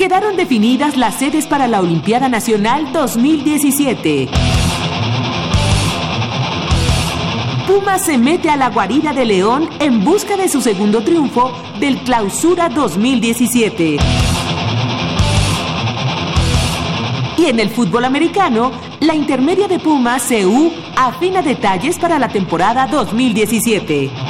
Quedaron definidas las sedes para la Olimpiada Nacional 2017. Puma se mete a la guarida de León en busca de su segundo triunfo del Clausura 2017. Y en el fútbol americano, la intermedia de Puma CU afina detalles para la temporada 2017.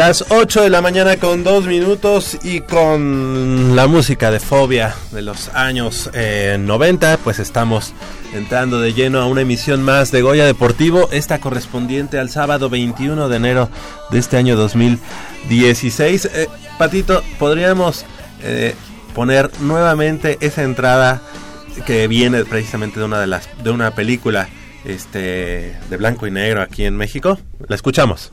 Las 8 de la mañana con 2 minutos y con la música de Fobia de los años 90, eh, pues estamos entrando de lleno a una emisión más de Goya Deportivo, esta correspondiente al sábado 21 de enero de este año 2016. Eh, Patito, podríamos eh, poner nuevamente esa entrada que viene precisamente de una de las de una película este de blanco y negro aquí en México. La escuchamos.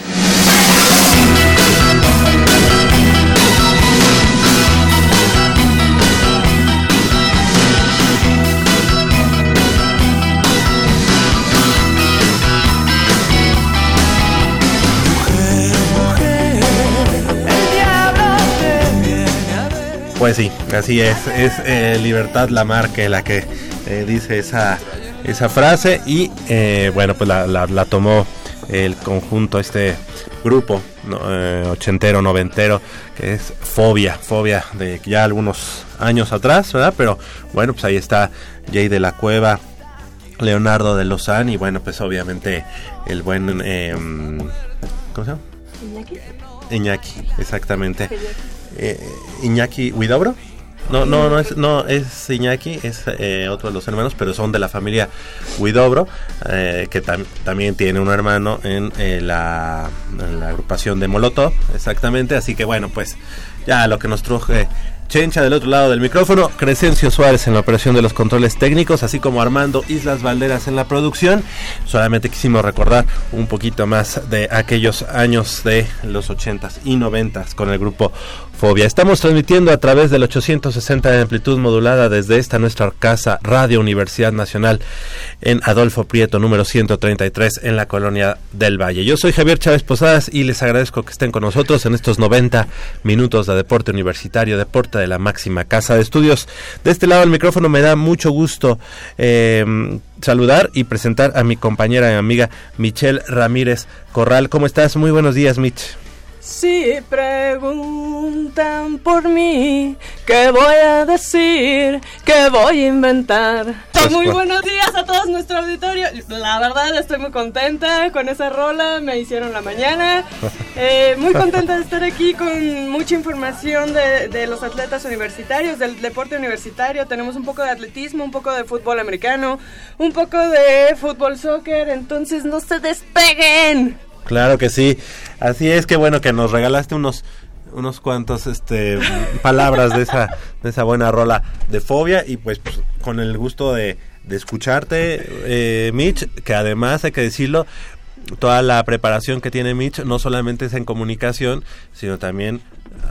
Pues sí, así es. Es eh, Libertad Lamarque la que eh, dice esa, esa frase y eh, bueno, pues la, la, tomó el conjunto, este grupo ochentero, noventero, que es Fobia, Fobia de ya algunos años atrás, ¿verdad? Pero bueno, pues ahí está Jay de la Cueva, Leonardo de Lozán y bueno, pues obviamente el buen... ¿Cómo se llama? Iñaki. Iñaki, exactamente eh, Iñaki Huidobro. No, no, no es, no es Iñaki, es eh, otro de los hermanos, pero son de la familia Huidobro, eh, que también tiene un hermano en, la, agrupación de Molotov, exactamente. Así que bueno, pues ya lo que nos truje Chencha del otro lado del micrófono, Crescencio Suárez en la operación de los controles técnicos, así como Armando Islas Valderas en la producción. Solamente quisimos recordar un poquito más de aquellos años de los 80s y 90s con el grupo Fobia. Estamos transmitiendo a través del 860 de amplitud modulada desde esta nuestra casa Radio Universidad Nacional en Adolfo Prieto número 133 en la colonia del Valle. Yo soy Javier Chávez Posadas y les agradezco que estén con nosotros en estos 90 minutos de deporte universitario, deporte de la máxima casa de estudios. De este lado del micrófono me da mucho gusto eh, saludar y presentar a mi compañera y amiga Michelle Ramírez Corral. ¿Cómo estás? Muy buenos días, Mich. Si preguntan por mí, ¿qué voy a decir? ¿Qué voy a inventar? Pues, muy buenos días a todos nuestro auditorio. La verdad estoy muy contenta con esa rola, me hicieron la mañana. Eh, muy contenta de estar aquí con mucha información de, de los atletas universitarios, del deporte universitario. Tenemos un poco de atletismo, un poco de fútbol americano, un poco de fútbol soccer. Entonces no se despeguen. Claro que sí. Así es que bueno que nos regalaste unos unos cuantos este palabras de esa de esa buena rola de fobia y pues, pues, con el gusto de, de escucharte eh, Mitch que además hay que decirlo toda la preparación que tiene Mitch no solamente es en comunicación sino también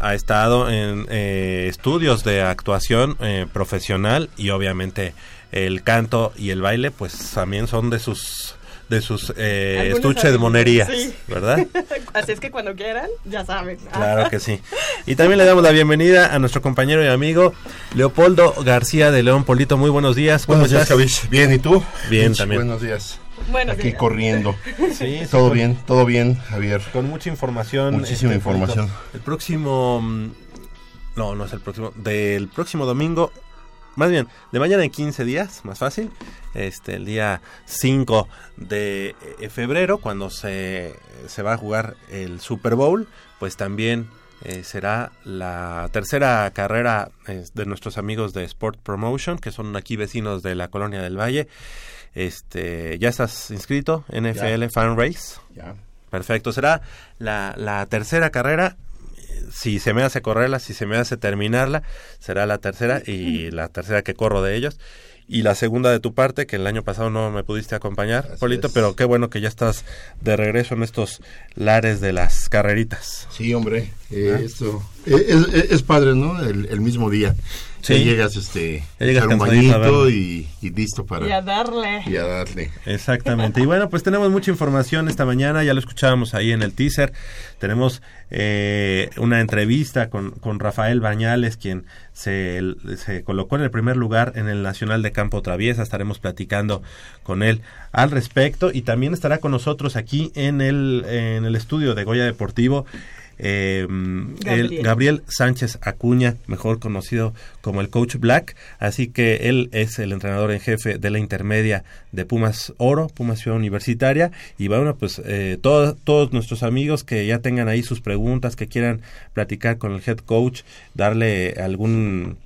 ha estado en eh, estudios de actuación eh, profesional y obviamente el canto y el baile pues también son de sus de sus eh, estuches de monerías, habilidades, sí. ¿verdad? Así es que cuando quieran, ya saben. Claro que sí. Y también le damos la bienvenida a nuestro compañero y amigo Leopoldo García de León Polito. Muy buenos días. ¿Cómo Buenos días? Javis. Bien, ¿y tú? Bien, también. Buenos días. Buenos Aquí días. corriendo. Sí, sí, Todo con- bien, todo bien, Javier. Con mucha información. Muchísima este, información. El próximo... mm, No, no es el próximo. Del próximo domingo... Más bien, de mañana en 15 días, más fácil. Este, el día 5 de eh, febrero, cuando se, se va a jugar el Super Bowl, pues también eh, será la tercera carrera eh, de nuestros amigos de Sport Promotion, que son aquí vecinos de la Colonia del Valle. Este, ¿Ya estás inscrito? NFL Fan Race. Ya. Perfecto, será la, la tercera carrera. Si se me hace correrla, si se me hace terminarla, será la tercera y la tercera que corro de ellos. Y la segunda de tu parte, que el año pasado no me pudiste acompañar, Así Polito, es. pero qué bueno que ya estás de regreso en estos lares de las carreritas. Sí, hombre. eh, ¿Ah? esto es, es- es padre, ¿no? El, el mismo día. Sí. Ya llegas, este, Ya llegas echar un bañito y, y listo para Y a darle. y a darle. Exactamente. Y bueno, pues tenemos mucha información esta mañana, ya lo escuchábamos ahí en el teaser. Tenemos eh, una entrevista con, con Rafael Bañales, quien se, se colocó en el primer lugar en el Nacional de Campo Traviesa. Estaremos platicando con él al respecto y también estará con nosotros aquí en el, en el estudio de Goya Deportivo. Eh, el Gabriel. Gabriel Sánchez Acuña, mejor conocido como el Coach Black, así que él es el entrenador en jefe de la intermedia de Pumas Oro, Pumas Ciudad Universitaria, y bueno, pues eh, todos nuestros amigos que ya tengan ahí sus preguntas, que quieran platicar con el head coach, darle algún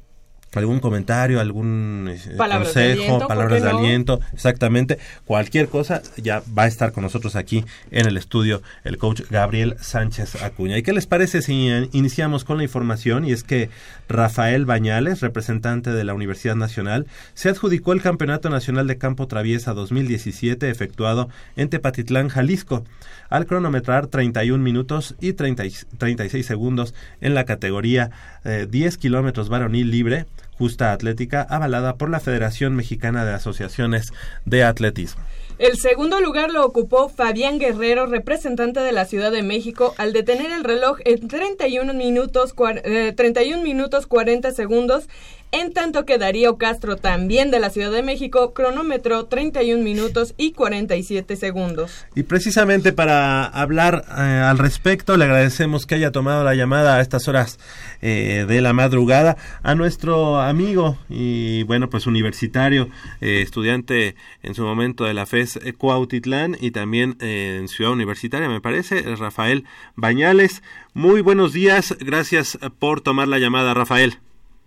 algún comentario, algún eh, Palabras de consejo, aliento, ¿por palabras de no? aliento, exactamente, cualquier cosa ya va a estar con nosotros aquí en el estudio el coach Gabriel Sánchez Acuña. ¿Y qué les parece si eh, iniciamos con la información? Y es que Rafael Bañales, representante de la Universidad Nacional, se adjudicó el Campeonato Nacional de Campo Traviesa 2017 efectuado en Tepatitlán, Jalisco, al cronometrar 31 minutos y 30 y 36 segundos en la categoría eh, 10 kilómetros varonil libre, justa atlética, avalada por la Federación Mexicana de Asociaciones de Atletismo. El segundo lugar lo ocupó Fabián Guerrero, representante de la Ciudad de México, al detener el reloj en 31 minutos, eh, 31 minutos 40 segundos, en tanto que Darío Castro, también de la Ciudad de México, cronometró 31 minutos y 47 segundos. Y precisamente para hablar eh, al respecto, le agradecemos que haya tomado la llamada a estas horas eh, de la madrugada a nuestro amigo y bueno, pues universitario, eh, estudiante en su momento de la FES Cuautitlán y también en Ciudad Universitaria, me parece, Rafael Bañales. Muy buenos días, gracias por tomar la llamada, Rafael.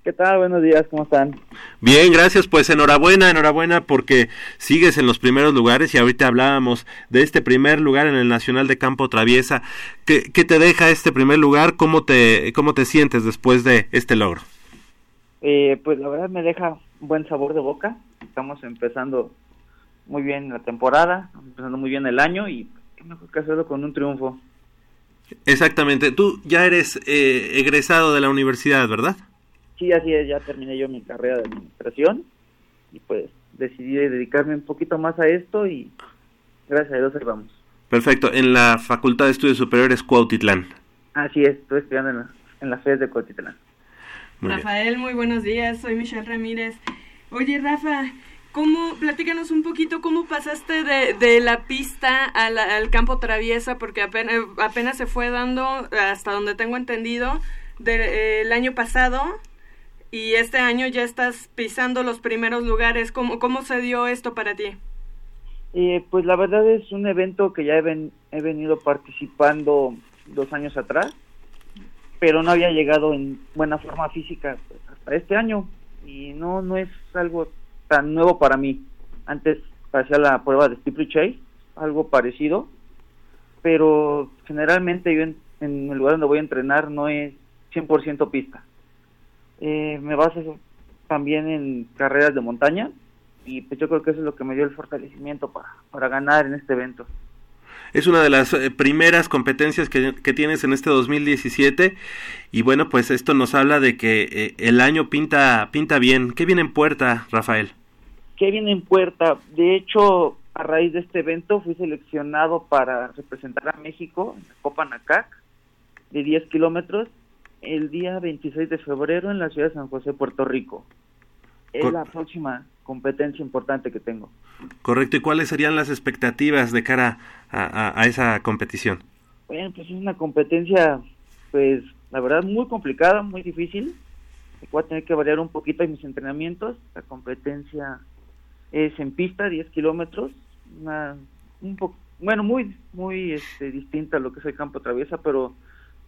¿Qué tal? Buenos días, ¿cómo están? Bien, gracias. Pues enhorabuena, enhorabuena porque sigues en los primeros lugares y ahorita hablábamos de este primer lugar en el Nacional de Campo Traviesa. ¿Qué, qué te deja este primer lugar? ¿Cómo te, ¿Cómo te sientes después de este logro? Eh, pues la verdad me deja un buen sabor de boca. Estamos empezando muy bien la temporada, empezando muy bien el año y qué mejor que hacerlo con un triunfo. Exactamente. Tú ya eres eh, egresado de la universidad, ¿verdad? Sí, así es, ya terminé yo mi carrera de administración y pues decidí dedicarme un poquito más a esto y gracias a Dios ahí vamos. Perfecto. En la Facultad de Estudios Superiores Cuautitlán. Así es, estoy estudiando en la, en la FES de. Muy bien. Rafael, muy buenos días, soy Michelle Ramírez. Oye, Rafa, ¿Cómo, platícanos un poquito cómo pasaste de, de la pista al, al campo traviesa? Porque apenas, apenas se fue dando, hasta donde tengo entendido, del año pasado y este año ya estás pisando los primeros lugares. ¿Cómo, cómo se dio esto para ti? Eh, pues la verdad es un evento que ya he, ven- he venido participando dos años atrás, pero no había llegado en buena forma física hasta este año y no no es algo tan nuevo para mí. Antes hacía la prueba de steeplechase, algo parecido, pero generalmente yo en, en el lugar donde voy a entrenar no es 100% pista. Eh, me baso también en carreras de montaña y pues yo creo que eso es lo que me dio el fortalecimiento para, para ganar en este evento. Es una de las eh, primeras competencias que, que tienes en este 2017 y bueno, pues esto nos habla de que eh, el año pinta pinta bien. ¿Qué viene en puerta, Rafael? ¿Qué viene en puerta? De hecho, a raíz de este evento fui seleccionado para representar a México en la Copa Nacac de 10 kilómetros el día 26 de febrero en la ciudad de San José, Puerto Rico. Es Cor- la próxima competencia importante que tengo. Correcto, ¿y cuáles serían las expectativas de cara a, a- a esa competición? Bueno, pues es una competencia, pues la verdad muy complicada, muy difícil. Voy a tener que variar un poquito en mis entrenamientos. La competencia es en pista, 10 kilómetros, una, un poco, bueno, muy, muy este, distinta a lo que es el campo traviesa, pero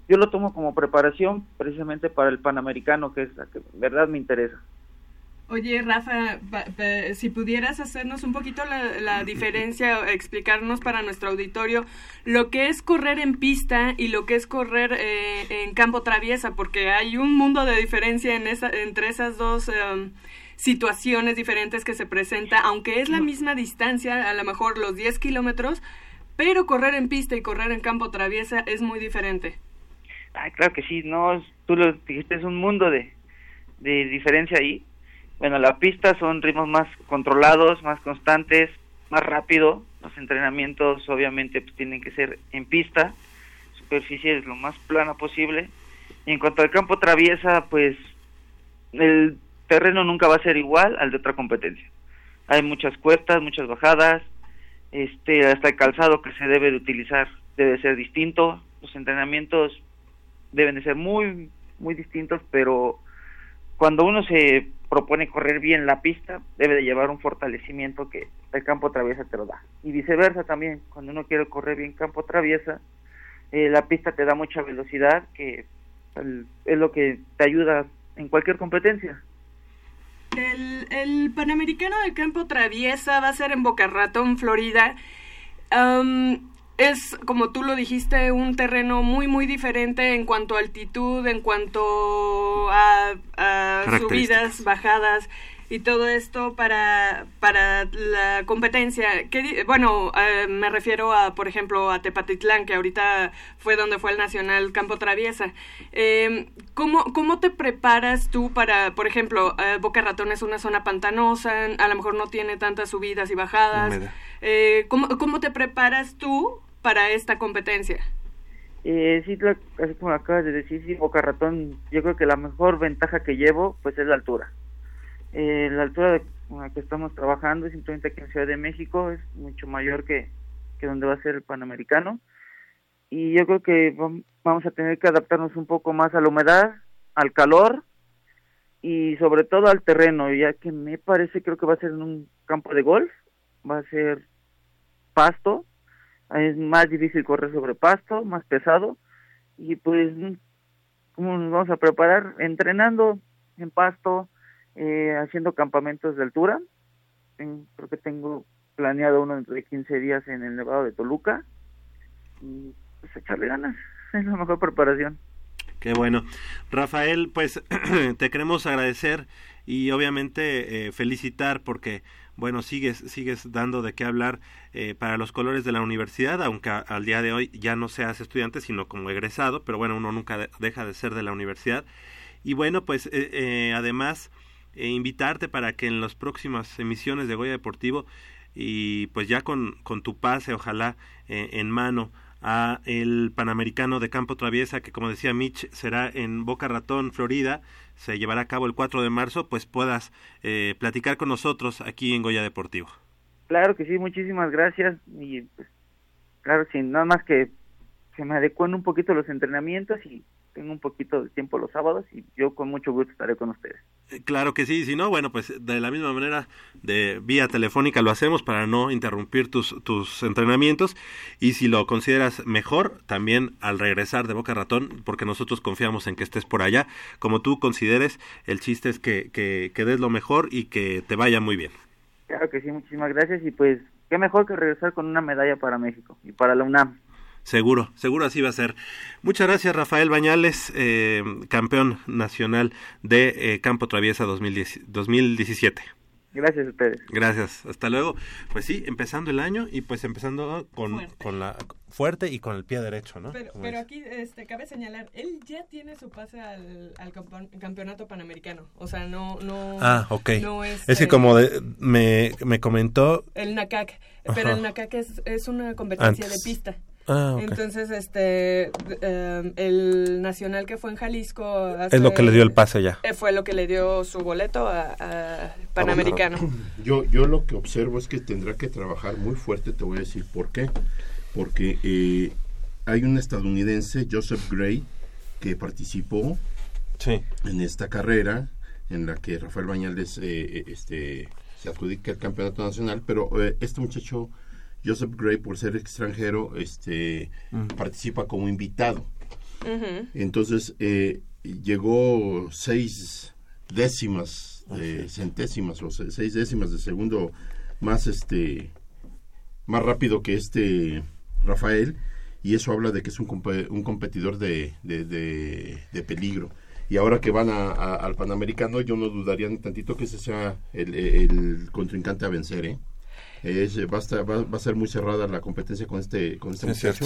yo lo tomo como preparación precisamente para el Panamericano, que es la que en verdad me interesa. Oye, Rafa, pa- pa- si pudieras hacernos un poquito la, la diferencia, explicarnos para nuestro auditorio lo que es correr en pista y lo que es correr eh, en campo traviesa, porque hay un mundo de diferencia en esa, entre esas dos em, situaciones diferentes que se presenta, aunque es la misma distancia, a lo mejor los 10 kilómetros, pero correr en pista y correr en campo traviesa es muy diferente. Ay, claro que sí, no, tú lo dijiste, es un mundo de, de diferencia ahí. Bueno, la pista son ritmos más controlados, más constantes, más rápido. Los entrenamientos obviamente pues, tienen que ser en pista, superficie es lo más plana posible. Y en cuanto al campo traviesa, pues el terreno nunca va a ser igual al de otra competencia. Hay muchas cuestas, muchas bajadas, este hasta el calzado que se debe de utilizar debe ser distinto. Los entrenamientos deben de ser muy muy distintos, pero cuando uno se propone correr bien la pista, debe de llevar un fortalecimiento que el campo traviesa te lo da. Y viceversa también, cuando uno quiere correr bien campo traviesa, eh, la pista te da mucha velocidad, que es lo que te ayuda en cualquier competencia. El, el Panamericano de Campo Traviesa va a ser en Boca Ratón, Florida. Es, como tú lo dijiste, un terreno muy, muy diferente en cuanto a altitud, en cuanto a, a subidas, bajadas y todo esto para, para la competencia. ¿Qué di- bueno, eh, me refiero a, por ejemplo, a Tepatitlán, que ahorita fue donde fue el Nacional Campo Traviesa. Eh, ¿cómo, ¿Cómo te preparas tú para, por ejemplo, eh, Boca Ratón es una zona pantanosa, a lo mejor no tiene tantas subidas y bajadas? Eh, ¿cómo, ¿Cómo te preparas tú para esta competencia? Eh, sí, así como acabas de decir, sí, Boca Ratón, yo creo que la mejor ventaja que llevo, pues es la altura. Eh, la altura con la que estamos trabajando, simplemente aquí en Ciudad de México, es mucho mayor que, que donde va a ser el Panamericano. Y yo creo que vam- vamos a tener que adaptarnos un poco más a la humedad, al calor y sobre todo al terreno, ya que me parece, creo que va a ser en un campo de golf, va a ser pasto, es más difícil correr sobre pasto, más pesado y pues cómo nos vamos a preparar entrenando en pasto, eh, haciendo campamentos de altura. Ten- creo que tengo planeado uno dentro de 15 días en el Nevado de Toluca y pues echarle ganas, es la mejor preparación. Qué bueno. Rafael, pues te queremos agradecer y obviamente eh, felicitar porque, bueno, sigues, sigues dando de qué hablar eh, para los colores de la universidad, aunque al día de hoy ya no seas estudiante, sino como egresado, pero bueno, uno nunca de- deja de ser de la universidad. Y bueno, pues eh, eh, además eh, invitarte para que en las próximas emisiones de Goya Deportivo y pues ya con, con tu pase, ojalá eh, en mano a el Panamericano de Campo Traviesa, que como decía Mitch, será en Boca Ratón, Florida, se llevará a cabo el 4 de marzo, pues puedas eh, platicar con nosotros aquí en Goya Deportivo. Claro que sí, muchísimas gracias. Y pues, claro, sin nada más que se me adecúen un poquito los entrenamientos y tengo un poquito de tiempo los sábados y yo con mucho gusto estaré con ustedes. Eh, Claro que sí, si no, bueno, pues de la misma manera de vía telefónica lo hacemos para no interrumpir tus, tus entrenamientos y si lo consideras mejor, también al regresar de Boca Ratón, porque nosotros confiamos en que estés por allá, como tú consideres, el chiste es que, que, que des lo mejor y que te vaya muy bien. Claro que sí, muchísimas gracias y pues qué mejor que regresar con una medalla para México y para la UNAM. Seguro, seguro así va a ser. Muchas gracias Rafael Bañales, eh, campeón nacional de eh, Campo Traviesa 2010 2017. Gracias a ustedes. Gracias, hasta luego. Pues sí, empezando el año y pues empezando con, Fuerte. con la fuerte y con el pie derecho, ¿no? Pero, aquí este, cabe señalar, él ya tiene su pase al, al campeon- campeonato panamericano. O sea, no... no Ah, ok. no es, es que eh, como de- me, me comentó... El NACAC. Pero Ajá. el NACAC es, es una competencia Antes. de pista. Ah. Entonces, este, eh, el nacional que fue en Jalisco... hace- es lo que le dio el pase ya. eh, Fue lo que le dio su boleto a, a Panamericano. Yo, yo lo que observo es que tendrá que trabajar muy fuerte, te voy a decir por qué. Porque eh, hay un estadounidense, Joseph Gray, que participó Sí. en esta carrera en la que Rafael Bañales eh, eh, este, se adjudica el campeonato nacional, pero eh, este muchacho, Joseph Gray, por ser extranjero, este, participa como invitado. Entonces eh, llegó seis décimas, de centésimas o se- seis décimas de segundo más este más rápido que este Rafael y eso habla de que es un, compe- un competidor de, de, de- de peligro. Y ahora que van a- a- al Panamericano, yo no dudaría ni tantito que ese sea el, el contrincante a vencer. ¿eh? Es, va, a estar- va- va a ser muy cerrada la competencia con este, con este Sí, muchacho.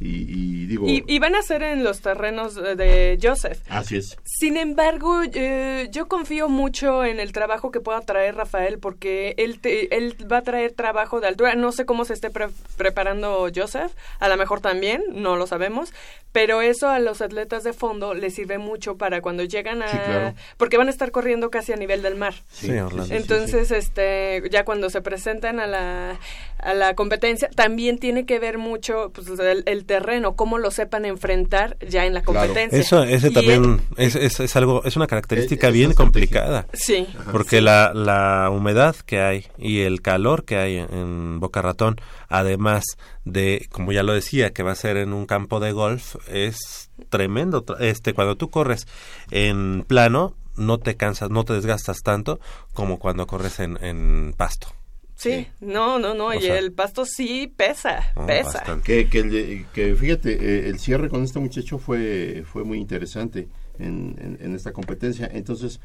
Y, y digo, Y, y van a ser en los terrenos de- Joseph. así es. Sin embargo, eh, yo confío mucho en el trabajo que pueda traer Rafael porque él, te- él va a traer trabajo de altura. No sé cómo se esté pre- preparando Joseph, a lo mejor también, no lo sabemos, pero eso a los atletas de fondo les sirve mucho para cuando llegan a... Sí, claro. Porque van a estar corriendo casi a nivel del mar. Sí, Orlando. Entonces, este, ya cuando se presentan a la, a la competencia, también tiene que ver mucho pues, el, el terreno, cómo lo sepan enfrentar ya en la Claro. competencia. Eso, ese Y también es, es, es algo, es una característica Es- bien complicada. sí. Porque la, la humedad que hay y el calor que hay en, en Boca Ratón, además de, como ya lo decía, que va a ser en un campo de golf, es tremendo. Tra- Este, cuando tú corres en plano, no te cansas, no te desgastas tanto como cuando corres en, en pasto. Sí, no, no, no, O y sea- el pasto sí pesa, Ah, pesa. Que, que, el- que fíjate, eh, el cierre con este muchacho fue, fue muy interesante en, en- en esta competencia. Entonces,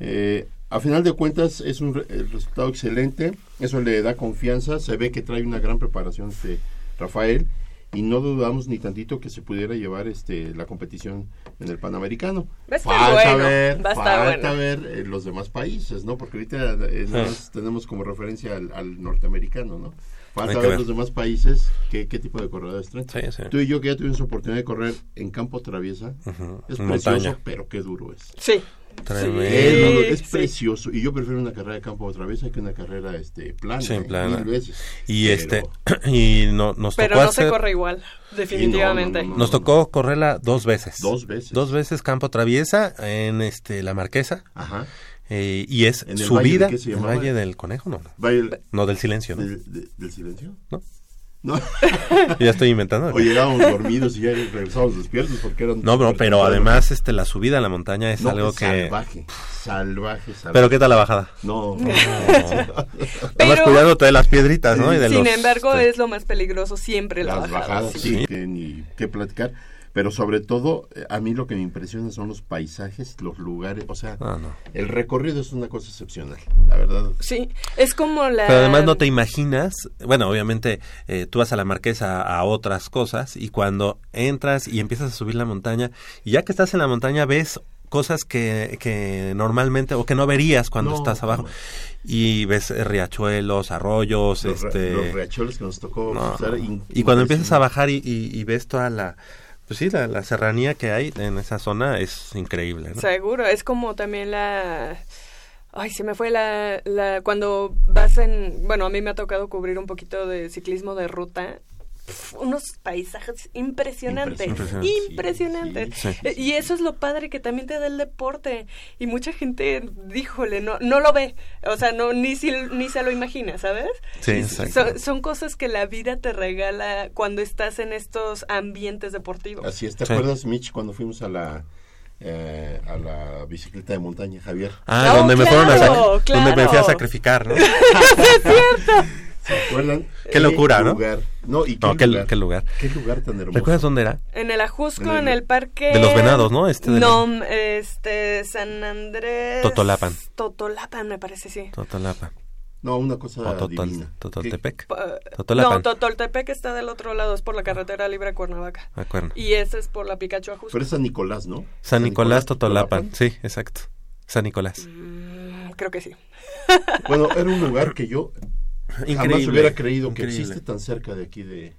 eh, a final de cuentas, es un re- el resultado excelente. Eso le da confianza. Se ve que trae una gran preparación este Rafael. Y no dudamos ni tantito que se pudiera llevar este la competición en el Panamericano. Va a estar bueno, ver, va a estar falta bueno. ver eh, los demás países, ¿no? Porque ahorita eh, más tenemos como referencia al, al norteamericano, ¿no? Falta ver ver. los demás países qué, qué tipo de corredores traen. Sí, sí. Tú y yo que ya tuvimos oportunidad de correr en campo traviesa, es precioso, montaña. pero qué duro es. Sí. Tremendo. Es, es sí. precioso. Y yo prefiero una carrera de campo traviesa que una carrera este, plana. Sí, ¿eh? plana. Mil veces. Y Pero- este, y no, nos Pero tocó no se corre igual, definitivamente. Sí, no, no, no, Nos tocó correrla dos veces. Dos veces. Dos veces campo traviesa en este la Marquesa Ajá. eh, y es ¿En el subida valle de qué se el llamaba? Valle del Conejo, no, no, Vaya, no del silencio, ¿no? del, de- ¿Del silencio? ¿No? No. Ya estoy inventando. o llegábamos dormidos y ya regresábamos despiertos porque eran... No, bro, pero además este la subida a la montaña es No, algo es que Salvaje, salvaje, salvaje. Pero qué tal la bajada? No, no, Además Pero- cuidándote de las piedritas, ¿no? Y de Sin los, embargo, este, es lo más peligroso siempre la las bajada. bajadas, sí. sí, que ni qué platicar. Pero sobre todo, eh, a mí lo que me impresiona son los paisajes, los lugares, o sea, no. el recorrido es una cosa excepcional, la verdad. Sí, es como la... Pero además no te imaginas, bueno, obviamente eh, tú vas a la marquesa a, otras cosas y cuando entras y empiezas a subir la montaña y ya que estás en la montaña ves cosas que, que normalmente o que no verías cuando No, estás abajo. no. Y ves eh, riachuelos, arroyos, Los, este... los riachuelos que nos tocó no, cruzar, no. in- Y cuando empiezas a bajar y, y- y ves toda la... Pues sí, la, la serranía que hay en esa zona es increíble, ¿no? Seguro, es como también la... Ay, se me fue la, la... Cuando vas en... Bueno, a mí me ha tocado cubrir un poquito de ciclismo de ruta. Pf, unos paisajes impresionantes, Impresionante. impresionantes. Sí, sí. Eh, Y eso es lo padre que también te da el deporte. Y mucha gente, díjole, no, no lo ve. O sea, no ni, si, ni se lo imagina, ¿sabes? Sí, exacto. son, son cosas que la vida te regala cuando estás en estos ambientes deportivos. Así es, ¿te Sí. acuerdas, Mitch, cuando fuimos a la eh, a la bicicleta de montaña, Javier? Ah, Oh, donde me fueron a claro, donde me fui a sacrificar, ¿no? ¿Se acuerdan? Qué locura, ¿no? lugar? No, y qué, No, qué, lugar, qué lugar. Qué lugar tan hermoso. ¿Recuerdas dónde era? En el Ajusco, En en el- parque... De los Venados, ¿no? Este de no, este, San Andrés... Totolapan. Totolapan, me parece, sí. Totolapa. No, una cosa O Totol- divina. Totoltepec. Pa- Totolapan. No, Totoltepec está del otro lado, es por la carretera libre a Cuernavaca. Acuerdo. Y ese es por la Picacho Ajusco. Pero es San Nicolás, ¿no? San Nicolás Totolapan. Sí, exacto. San Nicolás. Mm, creo que sí. Bueno, era un lugar que yo jamás Increíble. hubiera creído increíble. que existe tan cerca de aquí de,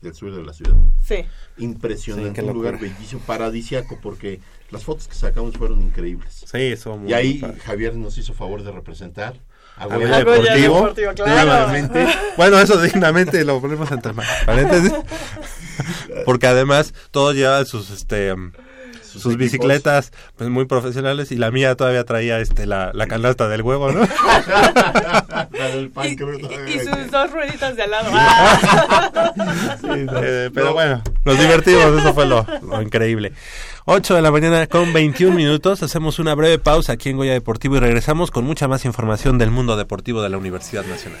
del sur de la ciudad. Sí. Impresionante, Sí, un lugar bellísimo, paradisiaco, porque las fotos que sacamos fueron increíbles. Sí, eso muy Y ahí padre. Javier nos hizo favor de representar a Goya Deportivo. Deportivo, claro. Dignamente. Bueno, eso dignamente lo ponemos entre paréntesis. Porque además todos llevan sus este sus, bicicletas pues muy profesionales y la mía todavía traía este la, la canasta del huevo, ¿no? La del pan, Y, y- y sus dos rueditas de al lado. Ah. Eh, pero No. bueno, nos divertimos, eso fue lo, lo increíble. 8 de la mañana con 21 minutos, hacemos una breve pausa aquí en Goya Deportivo y regresamos con mucha más información del mundo deportivo de la Universidad Nacional.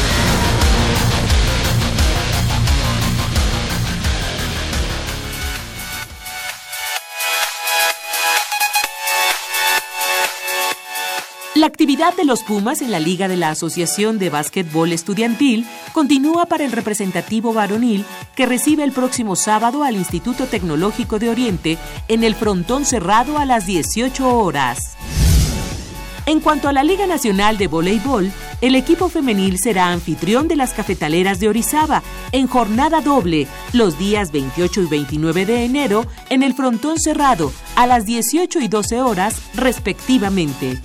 La actividad de los Pumas en la Liga de la Asociación de Básquetbol Estudiantil continúa para el representativo varonil que recibe el próximo sábado al Instituto Tecnológico de Oriente en el frontón cerrado a las 18 horas. En cuanto a la Liga Nacional de Voleibol, el equipo femenil será anfitrión de las cafetaleras de Orizaba en jornada doble los días 28 y 29 de enero en el frontón cerrado a las 18 y 12 horas respectivamente.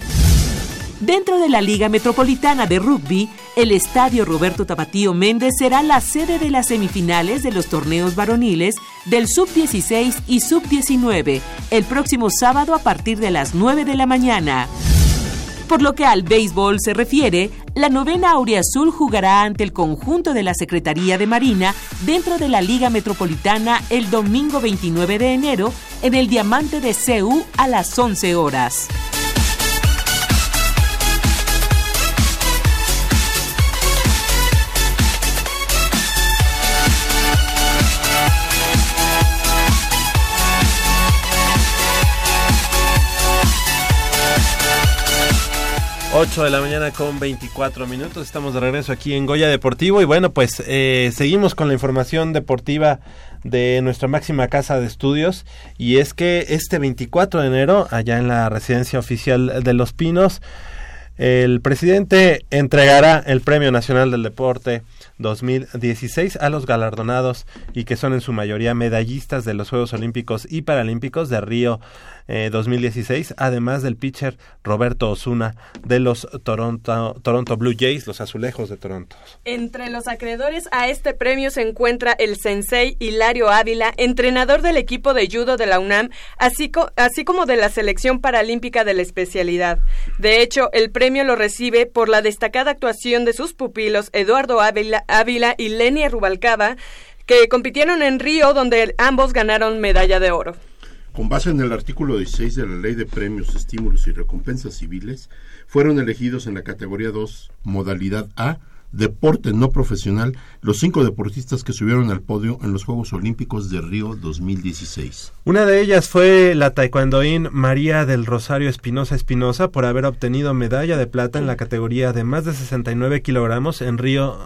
Dentro de la Liga Metropolitana de Rugby, el Estadio Roberto Tapatío Méndez será la sede de las semifinales de los torneos varoniles del Sub-16 y Sub-19 el próximo sábado a partir de las 9 de la mañana. Por lo que al béisbol se refiere, la novena Auriazul jugará ante el conjunto de la Secretaría de Marina dentro de la Liga Metropolitana el domingo 29 de enero en el Diamante de CEU a las 11 horas. 8 de la mañana con 24 minutos. Estamos de regreso aquí en Goya Deportivo. Y bueno, pues eh, seguimos con la información deportiva de nuestra máxima casa de estudios. Y es que este 24 de enero, allá en la residencia oficial de Los Pinos, el presidente entregará el Premio Nacional del Deporte 2016 a los galardonados y que son en su mayoría medallistas de los Juegos Olímpicos y Paralímpicos de Río 2016, eh, además del pitcher Roberto Osuna de los Toronto, Toronto Blue Jays, los azulejos de Toronto. Entre los acreedores a este premio se encuentra el sensei Hilario Ávila, entrenador del equipo de judo de la UNAM, así, como de la selección paralímpica de la especialidad. De hecho, el premio lo recibe por la destacada actuación de sus pupilos Eduardo Ávila, Ávila y Lenia Rubalcaba, que compitieron en Río, donde ambos ganaron medalla de oro. Con base en el artículo 16 de la Ley de Premios, Estímulos y Recompensas Civiles, fueron elegidos en la categoría 2, modalidad A, deporte no profesional los cinco deportistas que subieron al podio en los Juegos Olímpicos de Río 2016. Una de ellas fue la taekwondoín María del Rosario Espinosa Espinosa por haber obtenido medalla de plata en la categoría de más de 69 kilogramos en Río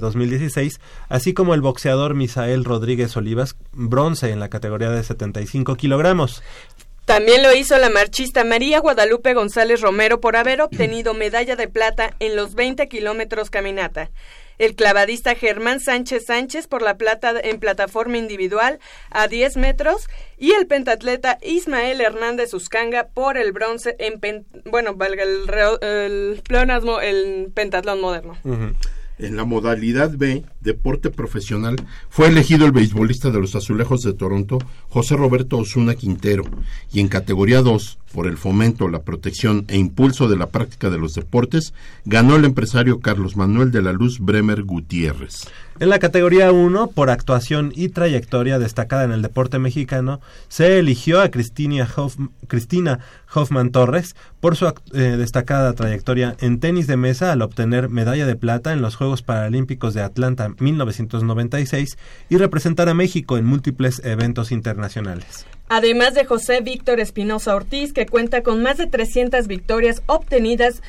2016, eh, así como el boxeador Misael Rodríguez Olivas bronce en la categoría de 75 kilogramos. También lo hizo la marchista María Guadalupe González Romero por haber obtenido medalla de plata en los 20 kilómetros caminata. El clavadista Germán Sánchez Sánchez por la plata en plataforma individual a 10 metros y el pentatleta Ismael Hernández Uscanga por el bronce en bueno, valga el, el pleonasmo, el pentatlón moderno. En la modalidad B, deporte profesional, fue elegido el beisbolista de los Azulejos de Toronto, José Roberto Osuna Quintero, y en categoría 2, por el fomento, la protección e impulso de la práctica de los deportes, ganó el empresario Carlos Manuel de la Luz Bremer Gutiérrez. En la categoría 1, por actuación y trayectoria destacada en el deporte mexicano, se eligió a Cristina, Hoffman Torres por su eh, destacada trayectoria en tenis de mesa al obtener medalla de plata en los Juegos Paralímpicos de Atlanta 1996 y representar a México en múltiples eventos internacionales. Además de José Víctor Espinosa Ortiz, que cuenta con más de 300 victorias obtenidas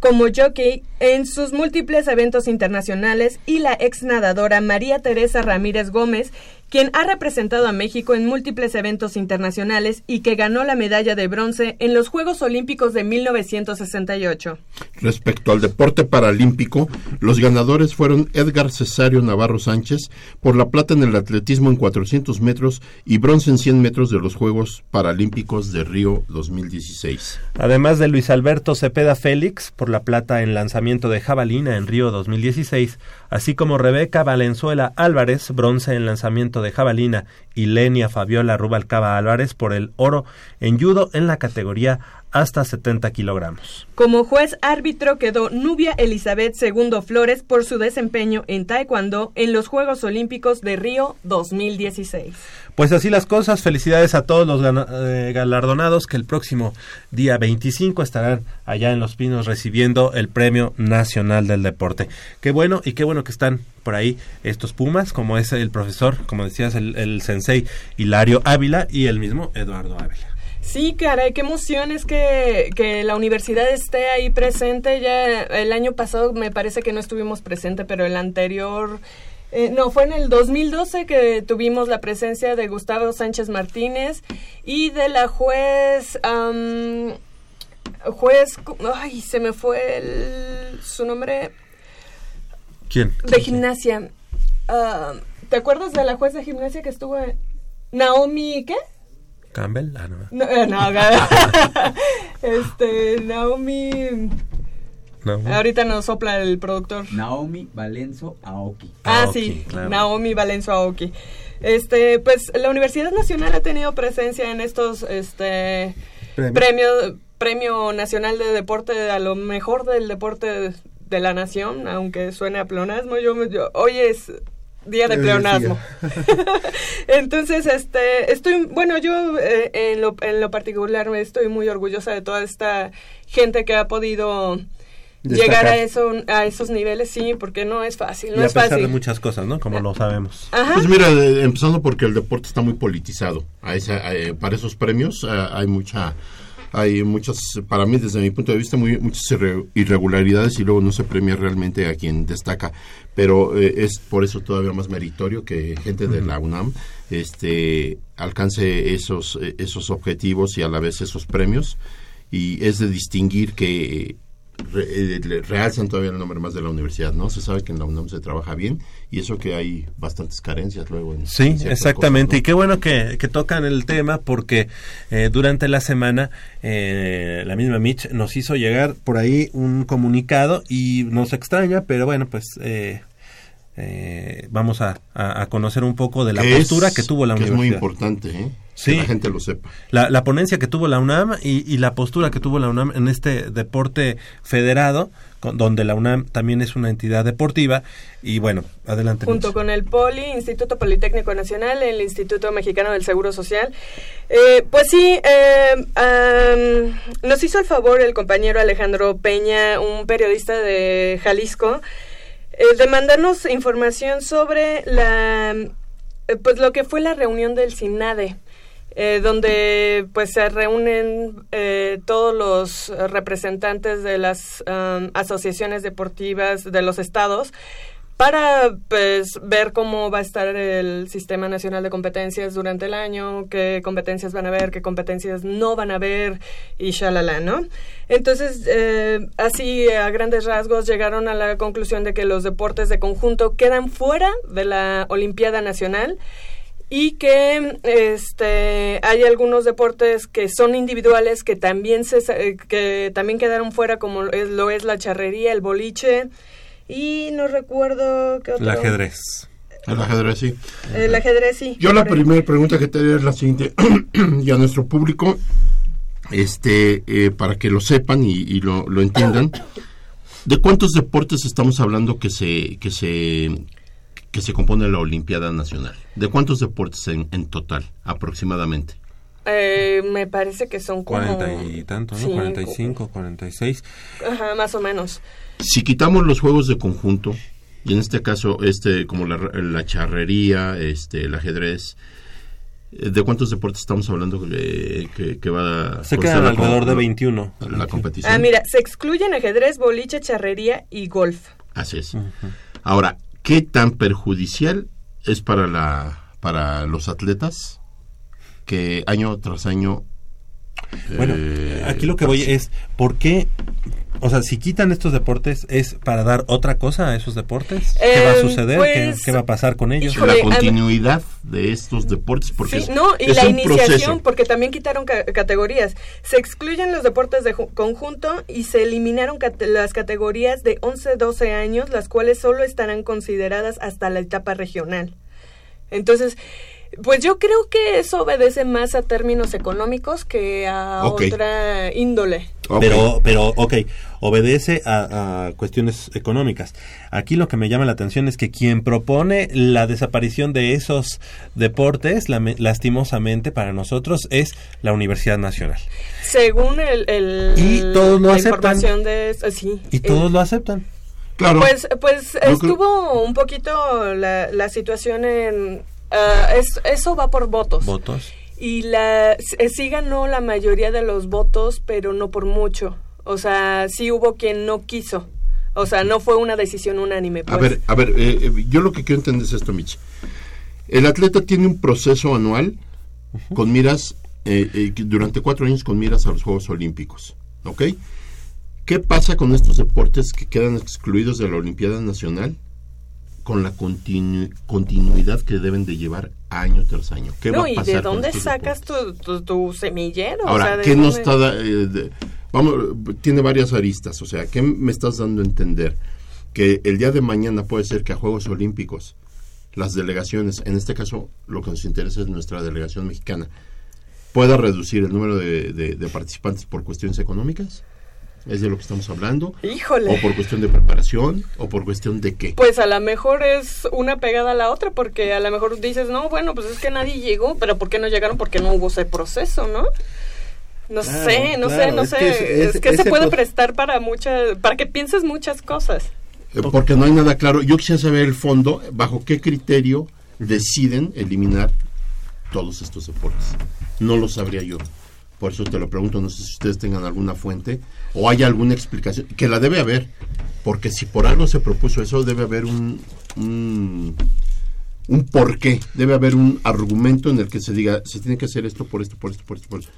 como jockey en sus múltiples eventos internacionales y la ex nadadora María Teresa Ramírez Gómez, quien ha representado a México en múltiples eventos internacionales y que ganó la medalla de bronce en los Juegos Olímpicos de 1968. Respecto al deporte paralímpico, los ganadores fueron Edgar Cesario Navarro Sánchez por la plata en el atletismo en 400 metros y bronce en 100 metros de los Juegos Paralímpicos de Río 2016. Además de Luis Alberto Cepeda Félix por la plata en lanzamiento de jabalina en Río 2016, así como Rebeca Valenzuela Álvarez, bronce en lanzamiento de jabalina, y Lenia Fabiola Rubalcaba Álvarez por el oro en judo en la categoría hasta 70 kilogramos. Como juez árbitro quedó Nubia Elizabeth Segundo Flores por su desempeño en Taekwondo en los Juegos Olímpicos de Río 2016. Pues así las cosas, felicidades a todos los eh, galardonados que el próximo día 25 estarán allá en Los Pinos recibiendo el Premio Nacional del Deporte. Qué bueno y qué bueno que están por ahí estos Pumas, como es el profesor, como decías, el, el sensei Hilario Ávila y el mismo Eduardo Ávila. Sí, caray, qué emoción es que, que, la universidad esté ahí presente. Ya el año pasado me parece que no estuvimos presente, pero el anterior... Eh, no, fue en el 2012 que tuvimos la presencia de Gustavo Sánchez Martínez y de la juez... juez... Ay, se me fue el, su nombre. ¿Quién? De gimnasia. Ah, ¿Te acuerdas de la juez de gimnasia que estuvo... Naomi, ¿qué? Campbell, ah, no. No, eh, no este, Naomi. Ahorita nos sopla el productor. Naomi Valenzo Aoki. Ah, sí, Naomi Valenzo Aoki. Este, pues la Universidad Nacional ha tenido presencia en estos este premios Premio Nacional de Deporte a lo mejor del deporte de, la nación, aunque suene a plonasmo. Yo, yo hoy es día de pleonasmo. Entonces, este, estoy, bueno, yo eh, en, lo, en lo particular me estoy muy orgullosa de toda esta gente que ha podido llegar a eso a esos niveles sí porque no es fácil no y a pesar de muchas cosas no como lo sabemos. pues mira empezando porque el deporte está muy politizado. A esa, eh, para esos premios eh, hay mucha hay muchas, para mí desde mi punto de vista, muy, muchas irre- irregularidades y luego no se premia realmente a quien destaca. Pero eh, es por eso todavía más meritorio que gente de la UNAM este, alcance esos, eh, esos objetivos y a la vez esos premios. Y es de distinguir que re- eh, realzan todavía el nombre más de la universidad, ¿no? Se sabe que en la UNAM se trabaja bien y eso que hay bastantes carencias luego. En, Sí, en exactamente. cosas, Y qué bueno que, que tocan el tema porque eh, durante la semana eh, la misma Mitch nos hizo llegar por ahí un comunicado y nos extraña, pero bueno, pues eh, eh, vamos a, conocer un poco de la es- postura que tuvo la que universidad. Es muy importante, ¿eh? Sí. Que la gente lo sepa. La, la ponencia que tuvo la UNAM y, y la postura que tuvo la UNAM en este deporte federado, con- donde la UNAM también es una entidad deportiva. Y bueno, adelante. Junto con el POLI, Instituto Politécnico Nacional, el Instituto Mexicano del Seguro Social. Eh, pues sí, eh, nos hizo el favor el compañero Alejandro Peña, un periodista de Jalisco, eh, de mandarnos información sobre la, eh, pues lo que fue la reunión del SINADE. Eh, donde pues se reúnen eh, todos los representantes de las am, asociaciones deportivas de los estados para pues ver cómo va a estar el sistema nacional de competencias durante el año, qué competencias van a haber, qué competencias no van a haber y shalala, ¿no? Entonces, eh, así a grandes rasgos llegaron a la conclusión de que los deportes de conjunto quedan fuera de la Olimpiada Nacional y que este hay algunos deportes que son individuales que también se sa- eh, que también quedaron fuera como es- lo es la charrería, el boliche y no recuerdo qué otro. El ajedrez. El ajedrez, sí. El ajedrez sí. Yo la primera pregunta que te haría es la siguiente, y a nuestro público, este, eh, para que lo sepan y, y lo, lo entiendan, ¿de cuántos deportes estamos hablando que se, que se, que se compone la Olimpiada Nacional? ¿De cuántos deportes en, en total, aproximadamente? Eh, me parece que son como Cuarenta y tanto, ¿no? Sí, 45, 46. Ajá, más o menos. Si quitamos los juegos de conjunto, y en este caso, este, como la, la charrería, este, el ajedrez, eh, ¿de cuántos deportes estamos hablando que, que, que va a Se quedan alrededor de 21. La competición. Ah, mira, se excluyen ajedrez, boliche, charrería y golf. Así es. Ahora, ¿qué tan perjudicial es para la para los atletas que año tras año Bueno, eh, aquí lo que voy es, ¿por qué? O sea, si quitan estos deportes, ¿es para dar otra cosa a esos deportes? ¿Qué va a Eh, suceder? ¿Qué, pues, qué va a pasar con ellos? híjole, la continuidad de estos deportes porque Sí, es, no, y es la un iniciación, proceso. porque también quitaron ca- categorías. Se excluyen los deportes de ju- conjunto y se eliminaron cate- las categorías de 11-12 años, las cuales solo estarán consideradas hasta la etapa regional. Entonces, pues yo creo que eso obedece más a términos económicos que a otra índole. Pero, pero, ok, obedece a, a cuestiones económicas. Aquí lo que me llama la atención es que quien propone la desaparición de esos deportes, lastimosamente para nosotros, es la Universidad Nacional. Según el, el- Y todos lo la aceptan. información de sí. Y todos lo aceptan. Claro. Pues, pues estuvo un poquito la, la situación en... ah, es- eso va por votos. Votos. Y la, eh, sí ganó la mayoría de los votos, pero no por mucho. O sea, sí hubo quien no quiso. O sea, no fue una decisión unánime. A pues. ver, a ver, eh, eh, yo lo que quiero entender es esto, Mitch. El atleta tiene un proceso anual con miras, eh, eh, durante cuatro años con miras a los Juegos Olímpicos, ¿ok? ¿Qué pasa con estos deportes que quedan excluidos de la Olimpiada Nacional con la continu- continuidad que deben de llevar año tras año? ¿Qué no, va a ¿y de dónde sacas tu, tu, tu semillero? O Ahora, sea, ¿de ¿qué nos dónde? está... da- eh, de- vamos, tiene varias aristas, o sea, ¿qué me estás dando a entender? Que el día de mañana puede ser que a Juegos Olímpicos las delegaciones, en este caso lo que nos interesa es nuestra delegación mexicana, pueda reducir el número de, de- de participantes por cuestiones económicas? ¿Es de lo que estamos hablando? Híjole. ¿O por cuestión de preparación? ¿O por cuestión de qué? Pues a lo mejor es una pegada a la otra, porque a lo mejor dices, no, bueno, pues es que nadie llegó, pero ¿por qué no llegaron? Porque no hubo ese proceso, ¿no? No Claro, sé, no claro, sé, no es sé. que es- que se puede prestar para muchas, para que pienses muchas cosas. Eh, Porque no hay nada claro. Yo quisiera saber el fondo, bajo qué criterio deciden eliminar todos estos deportes. No lo sabría yo. Por eso te lo pregunto, no sé si ustedes tengan alguna fuente o hay alguna explicación, que la debe haber, porque si por algo se propuso eso, debe haber un, un, un porqué, debe haber un argumento en el que se diga, se tiene que hacer esto por esto, por esto, por esto, por esto.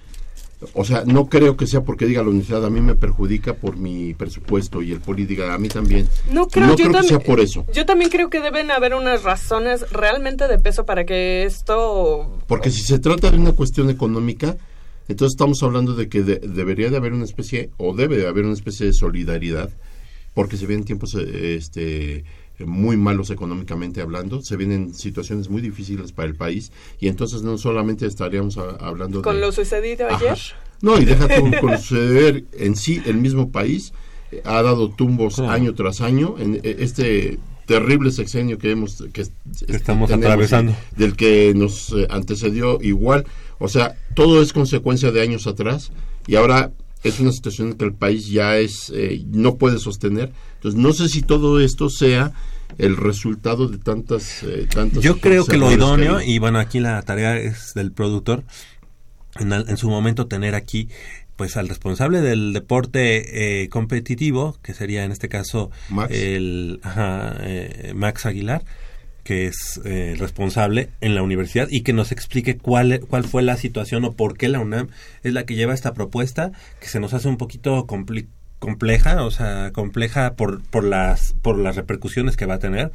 O sea, no creo que sea porque diga la universidad a mí me perjudica por mi presupuesto y el poli diga a mí también. No creo, no creo que sea por eso. Yo también creo que deben haber unas razones realmente de peso para que esto... Porque si se trata de una cuestión económica, entonces estamos hablando de que de- debería de haber una especie, o debe de haber una especie de solidaridad, porque se vienen tiempos este, muy malos económicamente hablando, se vienen situaciones muy difíciles para el país, y entonces no solamente estaríamos a- hablando Con de... lo sucedido Ajá. ayer. No, y deja tú con suceder en sí, el mismo país eh, ha dado tumbos año tras año en eh, este terrible sexenio que hemos que, estamos tenemos atravesando. del que nos eh, antecedió igual, o sea, todo es consecuencia de años atrás y ahora es una situación que el país ya es eh, no puede sostener. Entonces, no sé si todo esto sea el resultado de tantas eh, Yo creo que lo idóneo, y bueno, aquí la tarea es del productor, en, al- en su momento tener aquí pues al responsable del deporte eh, competitivo, que sería en este caso Max. el ajá, eh, Max Aguilar, que es eh, responsable en la universidad y que nos explique cuál, cuál fue la situación o por qué la UNAM es la que lleva esta propuesta que se nos hace un poquito compli- compleja, o sea, compleja por, por, las, por las repercusiones que va a tener.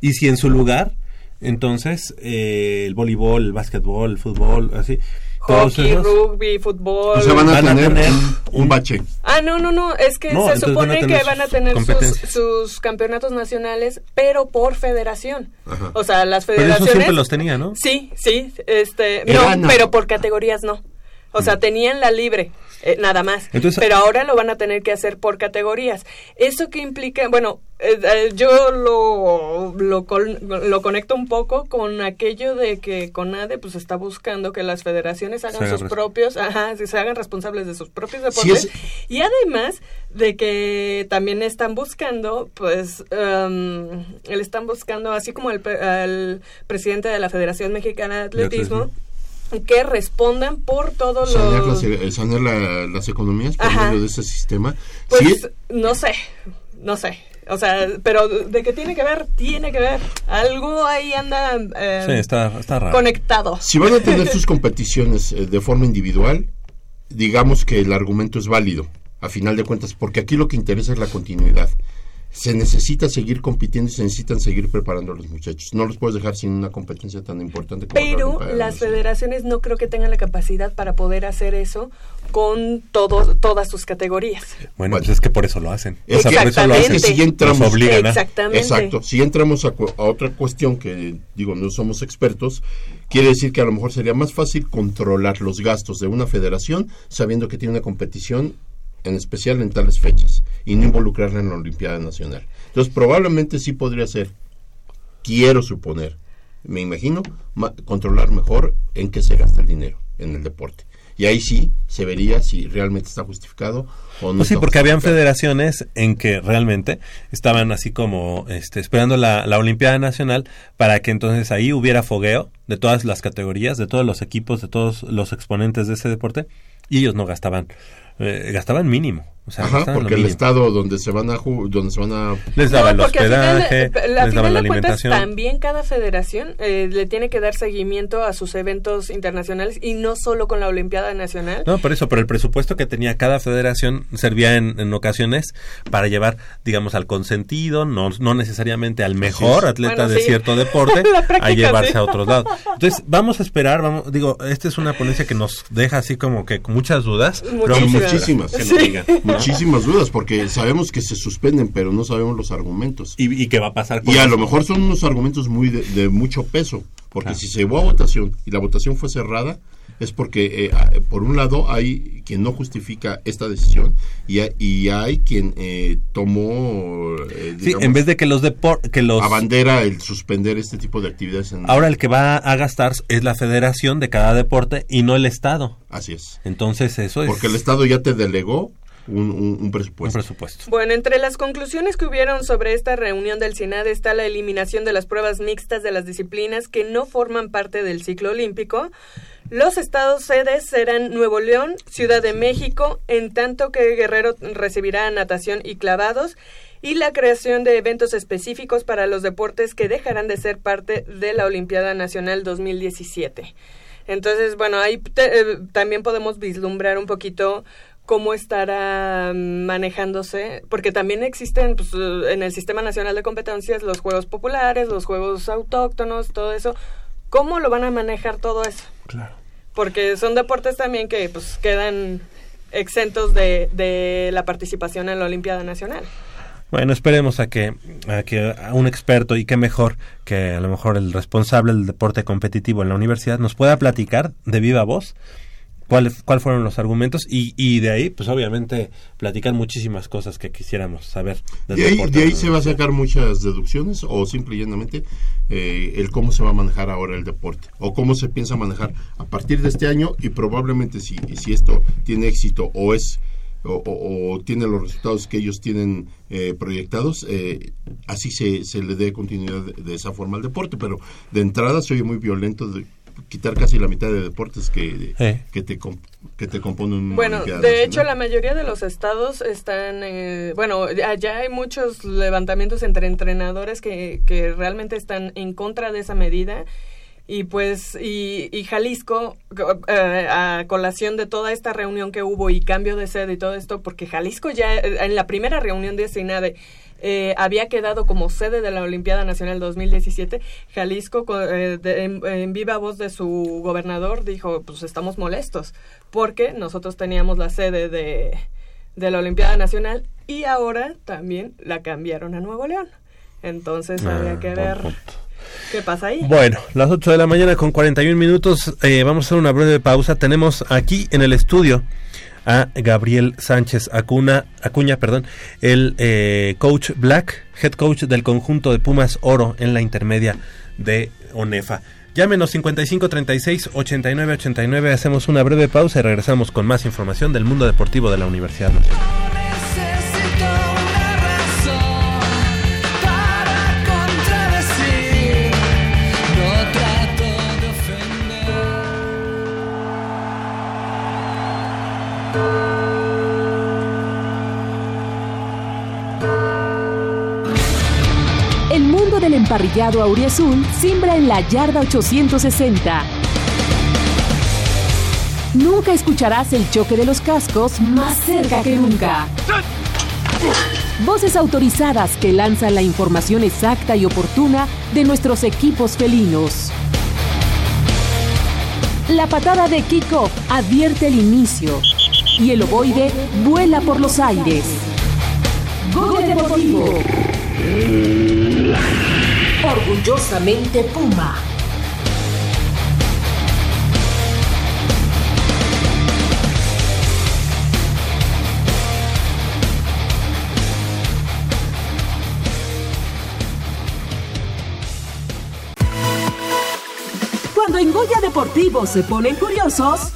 Y si en su lugar, entonces, eh, el voleibol, el básquetbol, el fútbol, así. Todos Hockey, esos- rugby, fútbol. O sea, van a Van a tener, un, bache. Ah, no, no, no, es que No, se van supone que van a tener sus, sus campeonatos nacionales, pero por federación. Ajá. O sea, las Pero eso federaciones... siempre los tenía, ¿no? Sí, sí, este, no, no. pero por categorías no. O sea, tenían la libre, eh, nada más. Entonces- pero ahora lo van a tener que hacer por categorías. Eso que implica, bueno, eh, eh, yo lo, lo, lo conecto un poco con aquello de que CONADE pues está buscando que las federaciones hagan sus propios, ajá, se hagan responsables de sus propios Sí, deportes. es- Y además de que también están buscando, pues, em, le están buscando, así como el, presidente de la Federación Mexicana de Atletismo, que respondan por todos sanear, los... las, eh, sanear la- las economías por Ajá. medio de ese sistema. Pues Sí, no sé, no sé. O sea, pero de que tiene que ver, tiene que ver. Algo ahí anda eh, Sí, está, está raro. conectado. si van a tener sus competiciones eh, de forma individual, digamos que el argumento es válido, a final de cuentas, porque aquí lo que interesa es la continuidad. Se necesita seguir compitiendo y se necesitan seguir preparando a los muchachos. No los puedes dejar sin una competencia tan importante como la Pero Olimpiada las federaciones no creo que tengan la capacidad para poder hacer eso con todos, todas sus categorías. Bueno, pues es que por eso lo hacen. O sea, por eso lo Exactamente. hacen. Es que si entramos, Nos obligan a- Exactamente. Exacto. Si entramos a, cu- a otra cuestión que, digo, no somos expertos, quiere decir que a lo mejor sería más fácil controlar los gastos de una federación sabiendo que tiene una competición en especial en tales fechas y no involucrarla en la Olimpiada Nacional. Entonces, probablemente sí podría ser, quiero suponer, me imagino, ma- controlar mejor en qué se gasta el dinero en el deporte. Y ahí sí se vería si realmente está justificado o no. Pues sí, porque habían federaciones en que realmente estaban así como este, esperando la, la Olimpiada Nacional para que entonces ahí hubiera fogueo de todas las categorías, de todos los equipos, de todos los exponentes de ese deporte y ellos no gastaban, eh, gastaban mínimo. O sea, Ajá, porque el estado donde se van a donde se van a Les daban el No, final de- hospedaje, les daban la cuentas, alimentación. también cada federación eh, le tiene que dar seguimiento a sus eventos internacionales y no solo con la Olimpiada Nacional. No, por eso, pero el presupuesto que tenía cada federación servía en, en ocasiones para llevar, digamos, al consentido, no, no necesariamente al mejor atleta Bueno, de sí. cierto deporte, a llevarse sí. a otros lados. Entonces, vamos a esperar, vamos, digo, esta es una ponencia que nos deja así como que con muchas dudas. pero Pero muchísimas, que nos Sí. digan. Muchísimas dudas, porque sabemos que se suspenden, pero no sabemos los argumentos. Y, y qué va a pasar con Y a eso? lo mejor son unos argumentos muy de, de mucho peso, porque si se llevó a votación y la votación fue cerrada, es porque, eh, por un lado, hay quien no justifica esta decisión y, hay- y hay quien eh, tomó, eh, Sí, en vez de que los que los a bandera el suspender este tipo de actividades. En, ahora el que va a gastar es la federación de cada deporte y no el estado. Así es. Entonces, eso es Porque el Estado ya te delegó un, un- un un presupuesto. Bueno, entre las conclusiones que hubieron sobre esta reunión del SINAD está la eliminación de las pruebas mixtas de las disciplinas que no forman parte del ciclo olímpico, Los estados sedes serán Nuevo León, Ciudad de México, en tanto que Guerrero recibirá natación y clavados y la creación de eventos específicos para los deportes que dejarán de ser parte de la Olimpiada Nacional 2017. Entonces, bueno, ahí eh, también podemos vislumbrar un poquito cómo estará manejándose, porque también existen pues, en el Sistema Nacional de Competencias los juegos populares, los juegos autóctonos, todo eso. ¿Cómo lo van a manejar todo eso? Claro. Porque son deportes también que pues quedan exentos de, de la participación en la Olimpiada Nacional. Bueno, esperemos a que, a que un experto y qué mejor que a lo mejor el responsable del deporte competitivo en la universidad nos pueda platicar de viva voz cuáles cuál fueron los argumentos y, y de ahí, pues obviamente, platicar muchísimas cosas que quisiéramos saber. Del de ahí, de ahí se va a sacar muchas deducciones o simple y llanamente eh, el cómo se va a manejar ahora el deporte o cómo se piensa manejar a partir de este año y probablemente si, si esto tiene éxito o es o, tiene los resultados que ellos tienen eh, proyectados, eh, así se, se le dé continuidad de, esa forma al deporte. Pero de entrada se oye muy violento de quitar casi la mitad de deportes que, que, te, que te componen Bueno, de hecho la mayoría de los estados están, eh, bueno, allá hay muchos levantamientos entre entrenadores que, que realmente están en contra de esa medida. Y pues, y, y Jalisco, eh, a colación de toda esta reunión que hubo y cambio de sede y todo esto, porque Jalisco ya eh, en la primera reunión de SINADE eh, había quedado como sede de la Olimpiada Nacional 2017, Jalisco, eh, en, viva voz de su gobernador, dijo, pues estamos molestos, porque nosotros teníamos la sede de, de la Olimpiada Nacional y ahora también la cambiaron a Nuevo León. Entonces había ah, que ver... ¿Qué pasa ahí? Bueno, las 8 de la mañana con 41 minutos. Eh, vamos a hacer una breve pausa. Tenemos aquí en el estudio a Gabriel Sánchez Acuna, Acuña, perdón, el eh, coach Black, head coach del conjunto de Pumas Oro en la intermedia de ONEFA. Llámenos 55 36 89 89. Hacemos una breve pausa y regresamos con más información del mundo deportivo de la Universidad Nacional. Emparrillado auriazul simbra en la yarda 860. Nunca escucharás el choque de los cascos más cerca que nunca. Voces autorizadas que lanzan la información exacta y oportuna de nuestros equipos felinos. La patada de Kiko advierte el inicio y el ovoide vuela por los aires. Gol Deportivo. Orgullosamente Puma. Cuando en Goya Deportivo se ponen curiosos,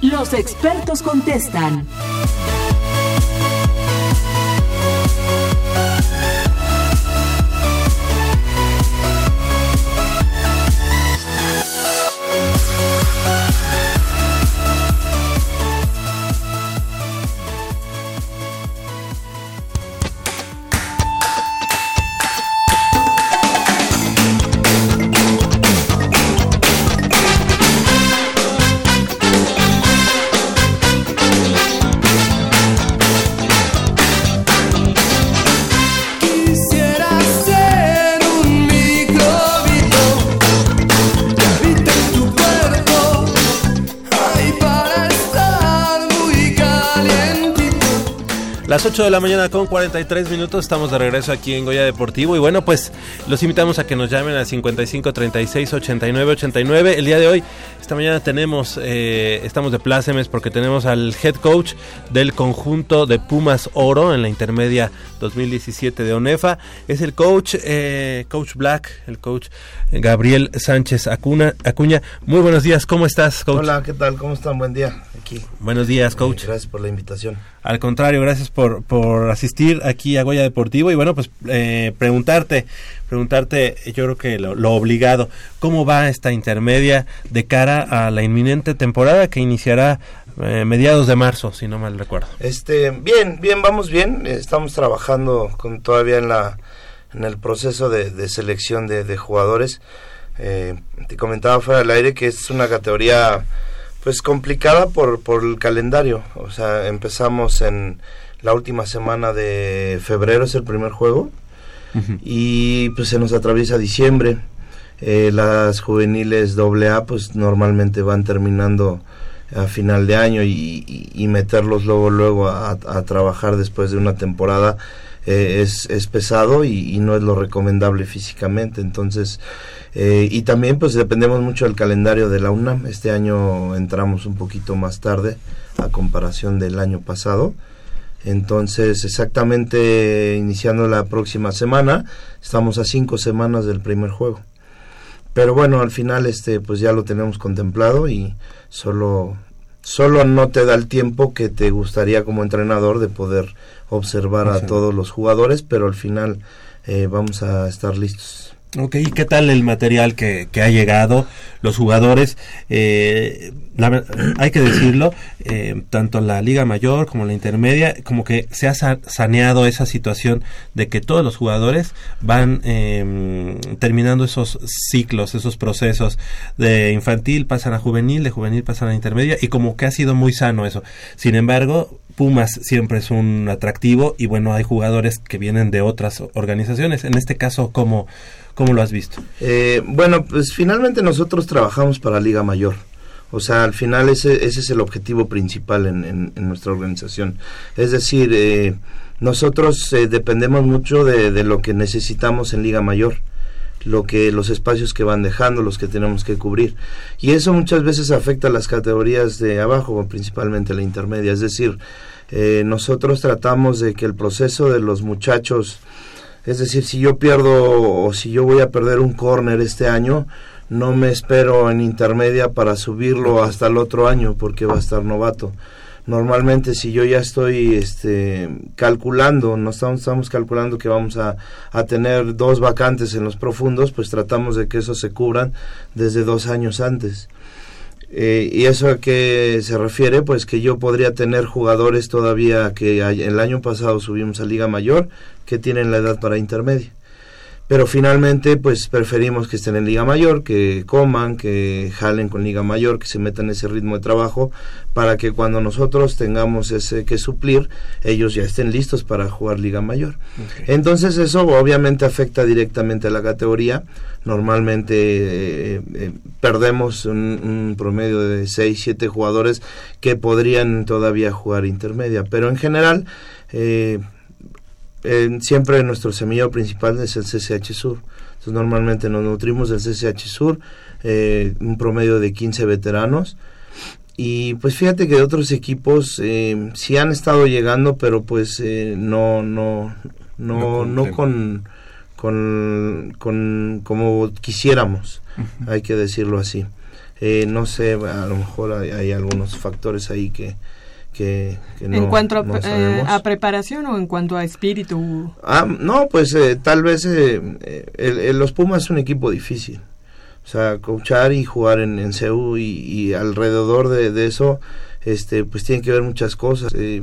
los expertos contestan. Las 8 de la mañana con 43 minutos estamos de regreso aquí en Goya Deportivo y bueno pues los invitamos a que nos llamen al 55 36 89 89. El día de hoy, esta mañana tenemos, eh, estamos de plácemes porque tenemos al head coach del conjunto de Pumas Oro en la intermedia 2017 de ONEFA. Es el coach, eh, coach Black, el coach Gabriel Sánchez Acuna, Acuña. Muy buenos días, ¿cómo estás coach? Hola, ¿qué tal? ¿Cómo están? Buen día. aquí. Buenos días, coach. gracias por la invitación. Al contrario, gracias por, por asistir aquí a Goya Deportivo y bueno, pues eh, preguntarte, preguntarte, yo creo que lo, obligado, ¿cómo va esta intermedia de cara a la inminente temporada que iniciará eh, mediados de marzo, si no mal recuerdo? Este, bien, bien, vamos bien, estamos trabajando con todavía en la en el proceso de, selección de, de jugadores. Eh, te comentaba fuera del aire que es una categoría pues complicada por, por el calendario. O sea, empezamos en la última semana de febrero, es el primer juego. Uh -huh. Y pues se nos atraviesa diciembre. Eh, las juveniles AA pues normalmente van terminando a final de año y, y, y meterlos luego luego a, a, trabajar después de una temporada eh, es, es pesado y, y, no es lo recomendable físicamente entonces eh, y también pues dependemos mucho del calendario de la UNAM. Este año entramos un poquito más tarde a comparación del año pasado. Entonces, exactamente iniciando la próxima semana, estamos a cinco semanas del primer juego. Pero bueno, al final este pues ya lo tenemos contemplado y solo solo no te da el tiempo que te gustaría como entrenador de poder observar a todos los jugadores, pero al final eh, vamos a estar listos. Ok, ¿y qué tal el material que, que ha llegado? Los jugadores, eh, la, hay que decirlo, eh, tanto la Liga Mayor como la Intermedia, como que se ha saneado esa situación de que todos los jugadores van eh, terminando esos ciclos, esos procesos de infantil pasan a juvenil, de juvenil pasan a intermedia, y como que ha sido muy sano eso. Sin embargo, Pumas siempre es un atractivo y bueno, hay jugadores que vienen de otras organizaciones. En este caso, ¿cómo, cómo lo has visto? Eh, bueno, pues finalmente nosotros trabajamos para Liga Mayor. O sea, al final ese, ese es el objetivo principal en, nuestra organización. Es decir, eh, nosotros eh, dependemos mucho de, de, lo que necesitamos en Liga Mayor lo que los espacios que van dejando, los que tenemos que cubrir. Y eso muchas veces afecta a las categorías de abajo, principalmente la intermedia. Es decir, eh, nosotros tratamos de que el proceso de los muchachos, es decir, si yo pierdo o si yo voy a perder un corner este año, no me espero en intermedia para subirlo hasta el otro año porque va a estar novato normalmente si yo ya estoy este, calculando, no estamos, calculando que vamos a, a, tener dos vacantes en los profundos, pues tratamos de que eso se cubran desde dos años antes. Eh, ¿Y eso a qué se refiere? Pues que yo podría tener jugadores todavía que el año pasado subimos a Liga Mayor que tienen la edad para intermedia pero finalmente pues preferimos que estén en Liga Mayor, que coman, que jalen con Liga Mayor, que se metan en ese ritmo de trabajo para que cuando nosotros tengamos ese que suplir, ellos ya estén listos para jugar Liga Mayor. Okay. Entonces eso obviamente afecta directamente a la categoría. Normalmente eh, eh, perdemos un, un, promedio de 6, 7 jugadores que podrían todavía jugar intermedia, pero en general eh, eh, siempre nuestro semillero principal es el CCH Sur. Entonces normalmente nos nutrimos del CCH Sur, eh, un promedio de 15 veteranos. Y pues fíjate que de otros equipos eh, sí han estado llegando, pero pues eh, no, no, no, no, con, con, con, como quisiéramos, uh -huh. hay que decirlo así. Eh, no sé, a lo mejor hay, hay algunos factores ahí que, que, que no, en cuanto a, no eh, a, preparación o en cuanto a espíritu ah no pues eh, tal vez eh, el, el, los Pumas es un equipo difícil. O sea coachar y jugar en, en CEU y, y alrededor de, de, eso este pues tienen que ver muchas cosas. Eh,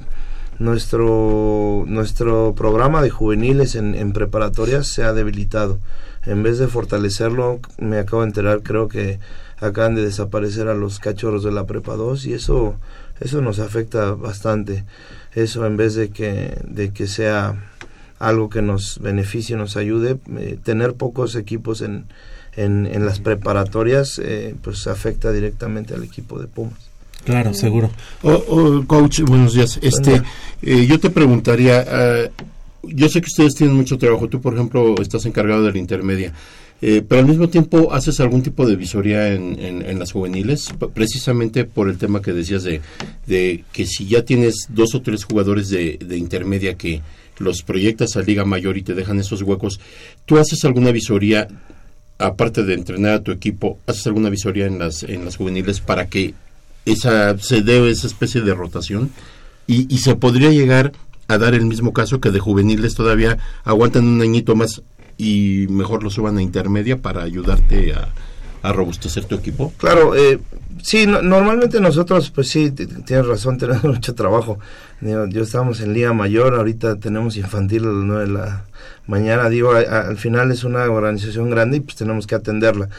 nuestro nuestro programa de juveniles en, en preparatorias se ha debilitado. En vez de fortalecerlo me acabo de enterar creo que acaban de desaparecer a los cachorros de la prepa 2 y eso eso nos afecta bastante eso en vez de que de que sea algo que nos beneficie nos ayude eh, tener pocos equipos en, en, en las preparatorias eh, pues afecta directamente al equipo de Pumas Claro, seguro. Oh, oh, coach, buenos días. Este, eh, yo te preguntaría, uh, yo sé que ustedes tienen mucho trabajo. Tú, por ejemplo, estás encargado de la intermedia. Eh, pero al mismo tiempo haces algún tipo de visoría en, en, en, las juveniles, precisamente por el tema que decías de, de que si ya tienes dos o tres jugadores de, de, intermedia que los proyectas a Liga Mayor y te dejan esos huecos, ¿tú haces alguna visoría, aparte de entrenar a tu equipo, haces alguna visoría en las, en las juveniles para que esa se debe esa especie de rotación y, y se podría llegar a dar el mismo caso que de juveniles todavía aguantan un añito más y mejor lo suban a intermedia para ayudarte a, robustecer tu equipo. Claro, eh, sí, no- normalmente nosotros, pues sí, tienes razón, tenemos mucho trabajo. Digo, Yo estamos en Liga Mayor, ahorita tenemos infantil a las 9 de la mañana. Digo, a- al final es una organización grande y pues tenemos que atenderla.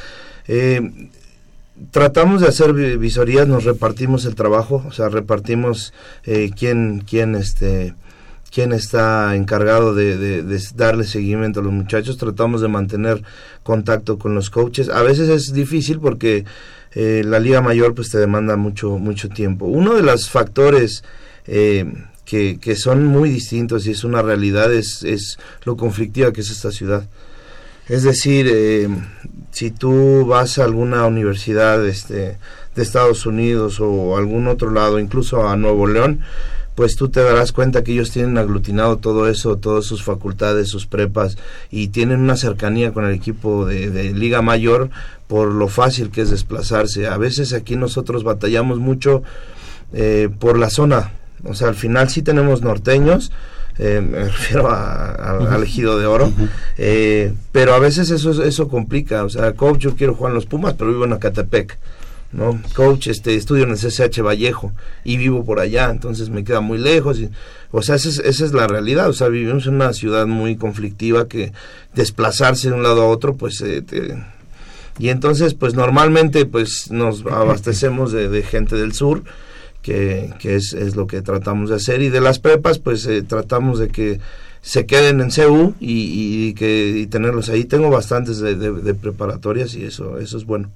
Eh, tratamos de hacer vi- visorías, nos repartimos el trabajo, o sea, repartimos eh, quién, quién, este, quién está encargado de, darle seguimiento a los muchachos. Tratamos de mantener contacto con los coaches. A veces es difícil porque eh, la liga mayor pues te demanda mucho, mucho tiempo. Uno de los factores eh, que, que son muy distintos y es una realidad es, es lo conflictiva que es esta ciudad. Es decir, eh, si tú vas a alguna universidad este, de Estados Unidos o algún otro lado, incluso a Nuevo León, pues tú te darás cuenta que ellos tienen aglutinado todo eso, todas sus facultades, sus prepas, y tienen una cercanía con el equipo de, de Liga Mayor por lo fácil que es desplazarse. A veces aquí nosotros batallamos mucho eh, por la zona, o sea, al final sí tenemos norteños, eh, me refiero a- a- al ejido de oro, eh, pero a veces eso eso complica, o sea, coach, yo quiero jugar en los Pumas, pero vivo en Acatepec, ¿no? Coach, este, estudio en el CCH Vallejo y vivo por allá, entonces me queda muy lejos, y, o sea, esa es, esa es la realidad, o sea, vivimos en una ciudad muy conflictiva que desplazarse de un lado a otro, pues, eh, y entonces, pues normalmente, pues nos abastecemos de, gente del sur, que, que es, es lo que tratamos de hacer. Y de las prepas, pues eh, tratamos de que se queden en CEU y, y que y tenerlos ahí. Tengo bastantes de- de preparatorias y eso, eso es bueno.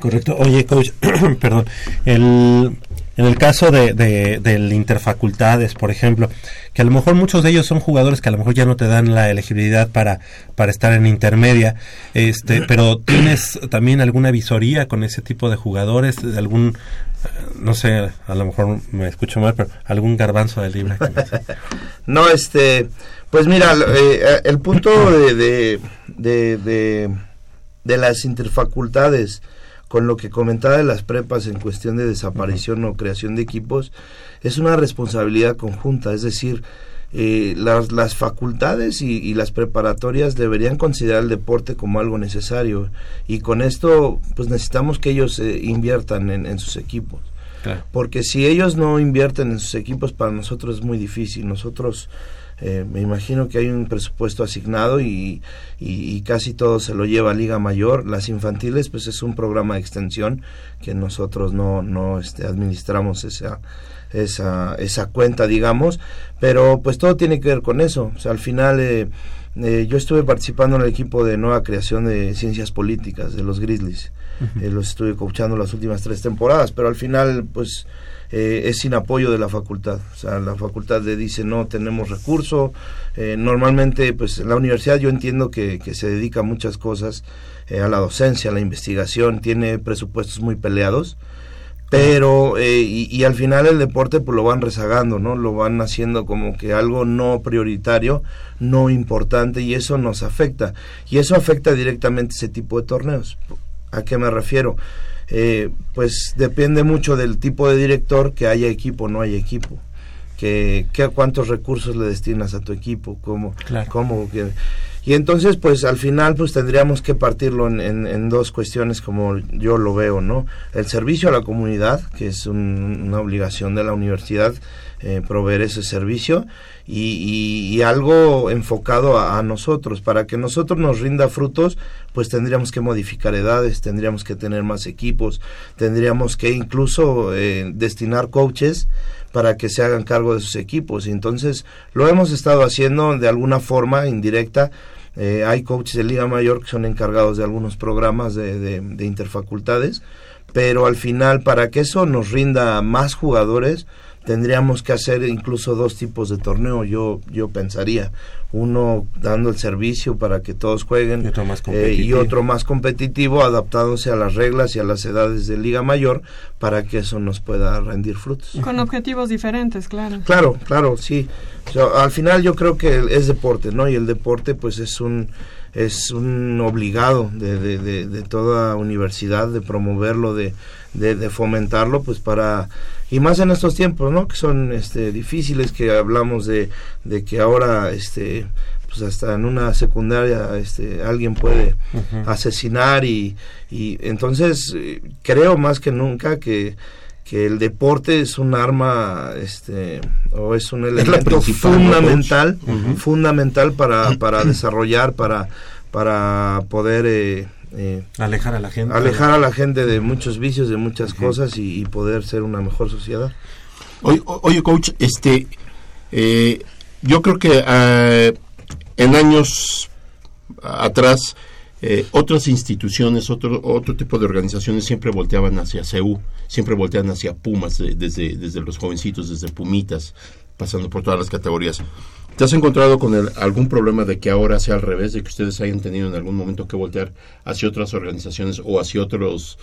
Correcto. Oye, coach, perdón. El, en el caso de, de, del interfacultades, por ejemplo, que a lo mejor muchos de ellos son jugadores que a lo mejor ya no te dan la elegibilidad para, para estar en intermedia, este, pero tienes también alguna visoría con ese tipo de jugadores, algún, no sé, a lo mejor me escucho mal, pero algún garbanzo de libre. No, este, pues mira, eh, el punto de, de, de- de las interfacultades con lo que comentaba de las prepas en cuestión de desaparición o creación de equipos, es una responsabilidad conjunta, es decir, eh, las, las facultades y, las preparatorias deberían considerar el deporte como algo necesario. Y con esto pues necesitamos que ellos eh, inviertan en, en sus equipos Porque si ellos no invierten en sus equipos para nosotros es muy difícil. Nosotros eh, me imagino que hay un presupuesto asignado y, y- casi todo se lo lleva a Liga Mayor. Las infantiles pues es un programa de extensión que nosotros no no este, administramos esa esa esa cuenta digamos. Pero pues todo tiene que ver con eso. Al final eh, eh, yo estuve participando en el equipo de nueva creación de ciencias políticas de los Grizzlies eh, los estuve coachando las últimas tres temporadas, pero al final, pues, eh, es sin apoyo de la facultad. O sea, la facultad le dice, no tenemos recurso. Eh, normalmente, pues, la universidad yo entiendo que, se dedica a muchas cosas, eh, a la docencia, a la investigación, tiene presupuestos muy peleados. Pero, eh, y, y al final el deporte pues lo van rezagando, ¿no? Lo van haciendo como que algo no prioritario, no importante, y eso nos afecta. Y eso afecta directamente ese tipo de torneos. ¿A qué me refiero? Eh, pues depende mucho del tipo de director, que haya equipo o no haya equipo. Que, que cuántos recursos le destinas a tu equipo, cómo, Claro. cómo que- y entonces pues al final pues tendríamos que partirlo en, dos cuestiones como yo lo veo, ¿no? El servicio a la comunidad, que es un- una obligación de la universidad eh, proveer ese servicio y, y- y algo enfocado a, a nosotros. Para que nosotros nos rinda frutos, pues tendríamos que modificar edades, tendríamos que tener más equipos, tendríamos que incluso eh, destinar coaches para que se hagan cargo de sus equipos. Y entonces lo hemos estado haciendo de alguna forma indirecta. Eh, hay coaches de Liga Mayor que son encargados de algunos programas de, de- de interfacultades, pero al final para que eso nos rinda más jugadores, tendríamos que hacer incluso dos tipos de torneo, yo, yo pensaría. Uno dando el servicio para que todos jueguen Y otro más eh, y competitivo. otro más competitivo adaptándose a las reglas y a las edades de Liga Mayor para que eso nos pueda rendir frutos. Con objetivos diferentes, claro. Claro, claro, sí. O sea, al final yo creo que es deporte, ¿no? Y el deporte pues es un es un obligado de, de, de, de toda universidad de promoverlo, de, de, fomentarlo, pues para y más en estos tiempos, ¿no? Que son este, difíciles, que hablamos de, de que ahora este pues hasta en una secundaria este alguien puede asesinar y, y entonces eh, creo más que nunca que que el deporte es un arma este o es un elemento fundamental fundamental para, para desarrollar para para poder eh, eh, alejar a la gente. alejar a la gente de muchos vicios de muchas cosas y, poder ser una mejor sociedad. Oye, oye coach este eh, yo creo que ah, en años atrás eh, otras instituciones, otro, otro tipo de organizaciones siempre volteaban hacia CEU, siempre voltean hacia Pumas, desde, desde los jovencitos, desde Pumitas, pasando por todas las categorías. ¿Te has encontrado con algún problema de que ahora sea al revés, de que ustedes hayan tenido en algún momento que voltear hacia otras organizaciones o hacia otros,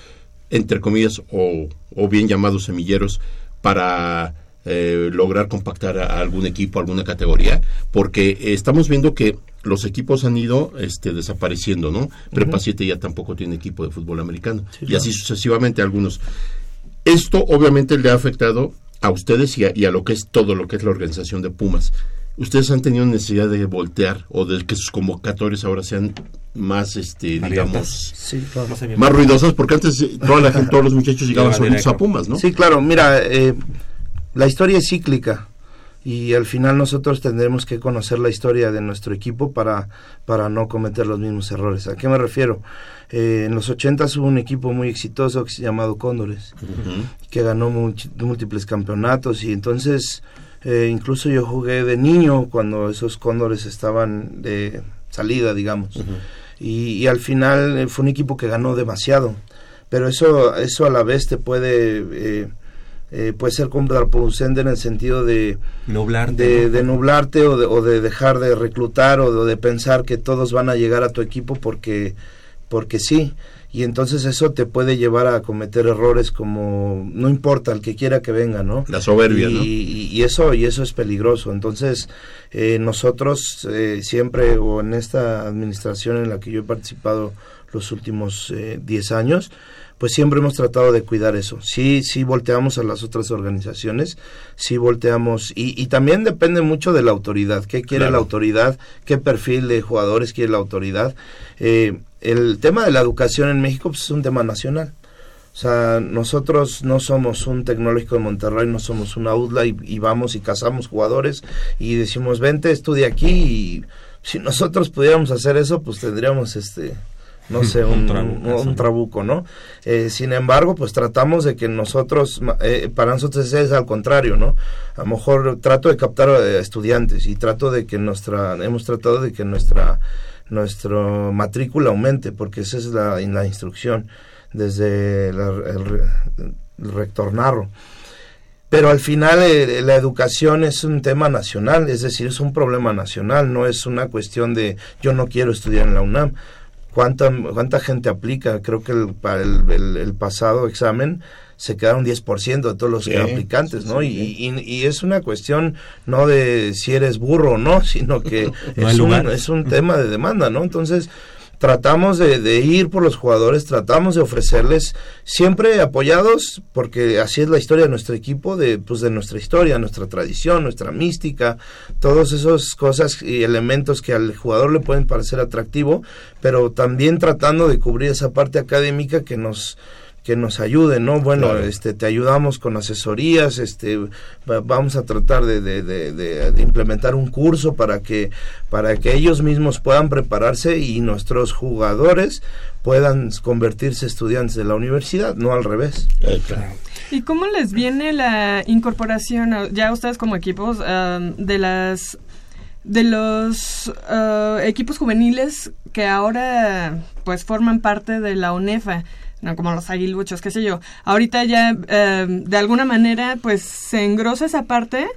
entre comillas, o, o bien llamados semilleros, para eh, lograr compactar a algún equipo, alguna categoría? Porque estamos viendo que los equipos han ido este, desapareciendo, ¿no? Prepa 7 ya tampoco tiene equipo de fútbol americano. y así sucesivamente algunos. Esto obviamente le ha afectado a ustedes y a, lo que es todo lo que es la organización de Pumas. ¿Ustedes han tenido necesidad de voltear o de que sus convocatorias ahora sean más, este, digamos, más ruidosas? Porque antes eh, toda la gente, todos los muchachos llegaban solitos a Pumas, ¿no? Sí, claro. Mira, eh, la historia es cíclica y al final nosotros tendremos que conocer la historia de nuestro equipo para, para no cometer los mismos errores. ¿A qué me refiero? Eh, en los 80 hubo un equipo muy exitoso que se llamado Cóndores, que ganó múltiples campeonatos y entonces eh, incluso yo jugué de niño cuando esos Cóndores estaban de salida, digamos. y, y, al final eh, fue un equipo que ganó demasiado, pero eso, eso a la vez te puede eh, puede ser contraproducente en el sentido de nublarte, de, nublarte o de, o de, dejar de reclutar o de, pensar que todos van a llegar a tu equipo porque porque sí y entonces eso te puede llevar a cometer errores como no importa el que quiera que venga no la soberbia y, ¿no? y, eso y eso es peligroso entonces eh, nosotros eh, siempre o en esta administración en la que yo he participado los últimos 10 años pues siempre hemos tratado de cuidar eso. Sí, sí volteamos a las otras organizaciones, sí volteamos, y, y también depende mucho de la autoridad, qué quiere la autoridad, qué perfil de jugadores quiere la autoridad. Eh, el tema de la educación en México pues, es un tema nacional. O sea, nosotros no somos un tecnológico de Monterrey, no somos una UDLA y, y vamos y cazamos jugadores y decimos, vente, estudia aquí y si nosotros pudiéramos hacer eso, pues tendríamos este no sé, un, un, trabuco, ¿no? Eh, sin embargo, pues tratamos de que nosotros, eh, para nosotros es al contrario, ¿no? A lo mejor trato de captar a estudiantes y trato de que nuestra, hemos tratado de que nuestra, nuestra matrícula aumente, porque esa es la, la instrucción desde el, el, rector Narro pero al final eh, la educación es un tema nacional, es decir, es un problema nacional, no es una cuestión de yo no quiero estudiar en la UNAM cuánta, cuánta gente aplica. Creo que el, para el, el, pasado examen se quedaron 10% de todos los aplicantes, ¿no? y, y, es una cuestión no de si eres burro o no, sino que es, un, es un tema de demanda, ¿no? Entonces, tratamos de, ir por los jugadores, tratamos de ofrecerles siempre apoyados, porque así es la historia de nuestro equipo, de, pues de nuestra historia, nuestra tradición, nuestra mística, todas esas cosas y elementos que al jugador le pueden parecer atractivo, pero también tratando de cubrir esa parte académica que nos que nos ayuden, ¿no? Bueno, este, te ayudamos con asesorías, este, vamos a tratar de, de, de, implementar un curso para que, para que ellos mismos puedan prepararse y nuestros jugadores puedan convertirse estudiantes de la universidad, no al revés. Eh, ¿Y cómo les viene la incorporación, ya ustedes como equipos, de las de los ah, equipos juveniles que ahora pues forman parte de la UNEFA? No como los aguiluchos, qué sé yo. Ahorita ya, eh, de alguna manera, pues se engrosa esa parte,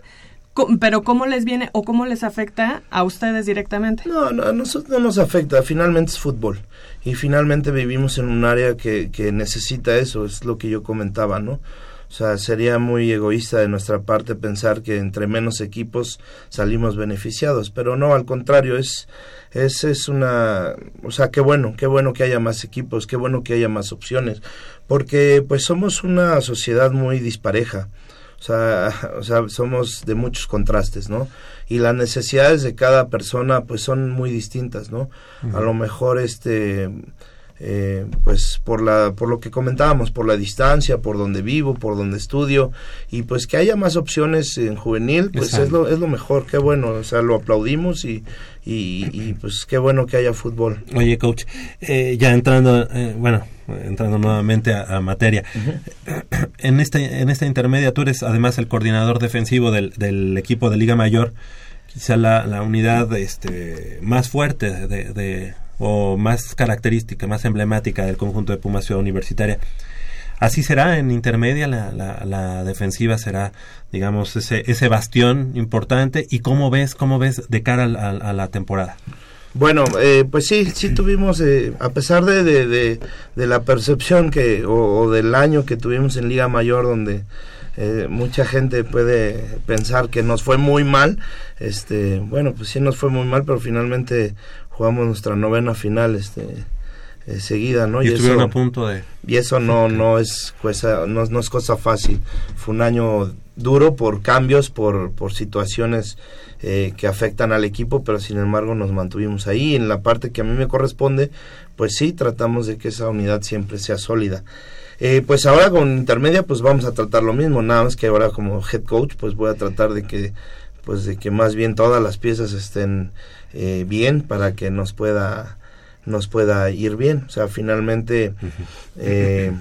pero ¿cómo les viene o cómo les afecta a ustedes directamente? No, no, no, no nos afecta, finalmente es fútbol. Y finalmente vivimos en un área que, que necesita eso, es lo que yo comentaba, ¿no? O sea, sería muy egoísta de nuestra parte pensar que entre menos equipos salimos beneficiados, pero no, al contrario, es, es, es una, o sea, qué bueno, qué bueno que haya más equipos, qué bueno que haya más opciones, porque pues somos una sociedad muy dispareja. O sea, o sea, somos de muchos contrastes, ¿no? Y las necesidades de cada persona, pues, son muy distintas, ¿no? A lo mejor, este, eh, pues por la por lo que comentábamos por la distancia por donde vivo por donde estudio y pues que haya más opciones en juvenil pues es lo, es lo mejor qué bueno o sea lo aplaudimos y, y, pues qué bueno que haya fútbol. Oye coach eh, ya entrando eh, bueno entrando nuevamente a, materia en este en esta intermedia tú eres además el coordinador defensivo del, del equipo de Liga Mayor quizá la, la unidad este más fuerte de o más característica, más emblemática del conjunto de Pumas Ciudad Universitaria. Así será en intermedia, la, la, defensiva será, digamos, ese, ese bastión importante. ¿Y cómo ves, cómo ves de cara a, la temporada? Bueno, eh, pues sí, sí tuvimos, eh, a pesar de, de, de, la percepción que, o, del año que tuvimos en Liga Mayor, donde eh, mucha gente puede pensar que nos fue muy mal, este, bueno, pues sí nos fue muy mal, pero finalmente jugamos nuestra novena final este eh, seguida no y, estuvieron a punto de y eso no no es cosa no, no, es cosa fácil. Fue un año duro por cambios por por situaciones eh, que afectan al equipo pero sin embargo nos mantuvimos ahí. En la parte que a mí me corresponde pues sí tratamos de que esa unidad siempre sea sólida. Eh, pues ahora con intermedia pues vamos a tratar lo mismo. Nada más que ahora como head coach pues voy a tratar de que pues de que más bien todas las piezas estén eh, bien para que nos pueda nos pueda ir bien. O sea finalmente eh,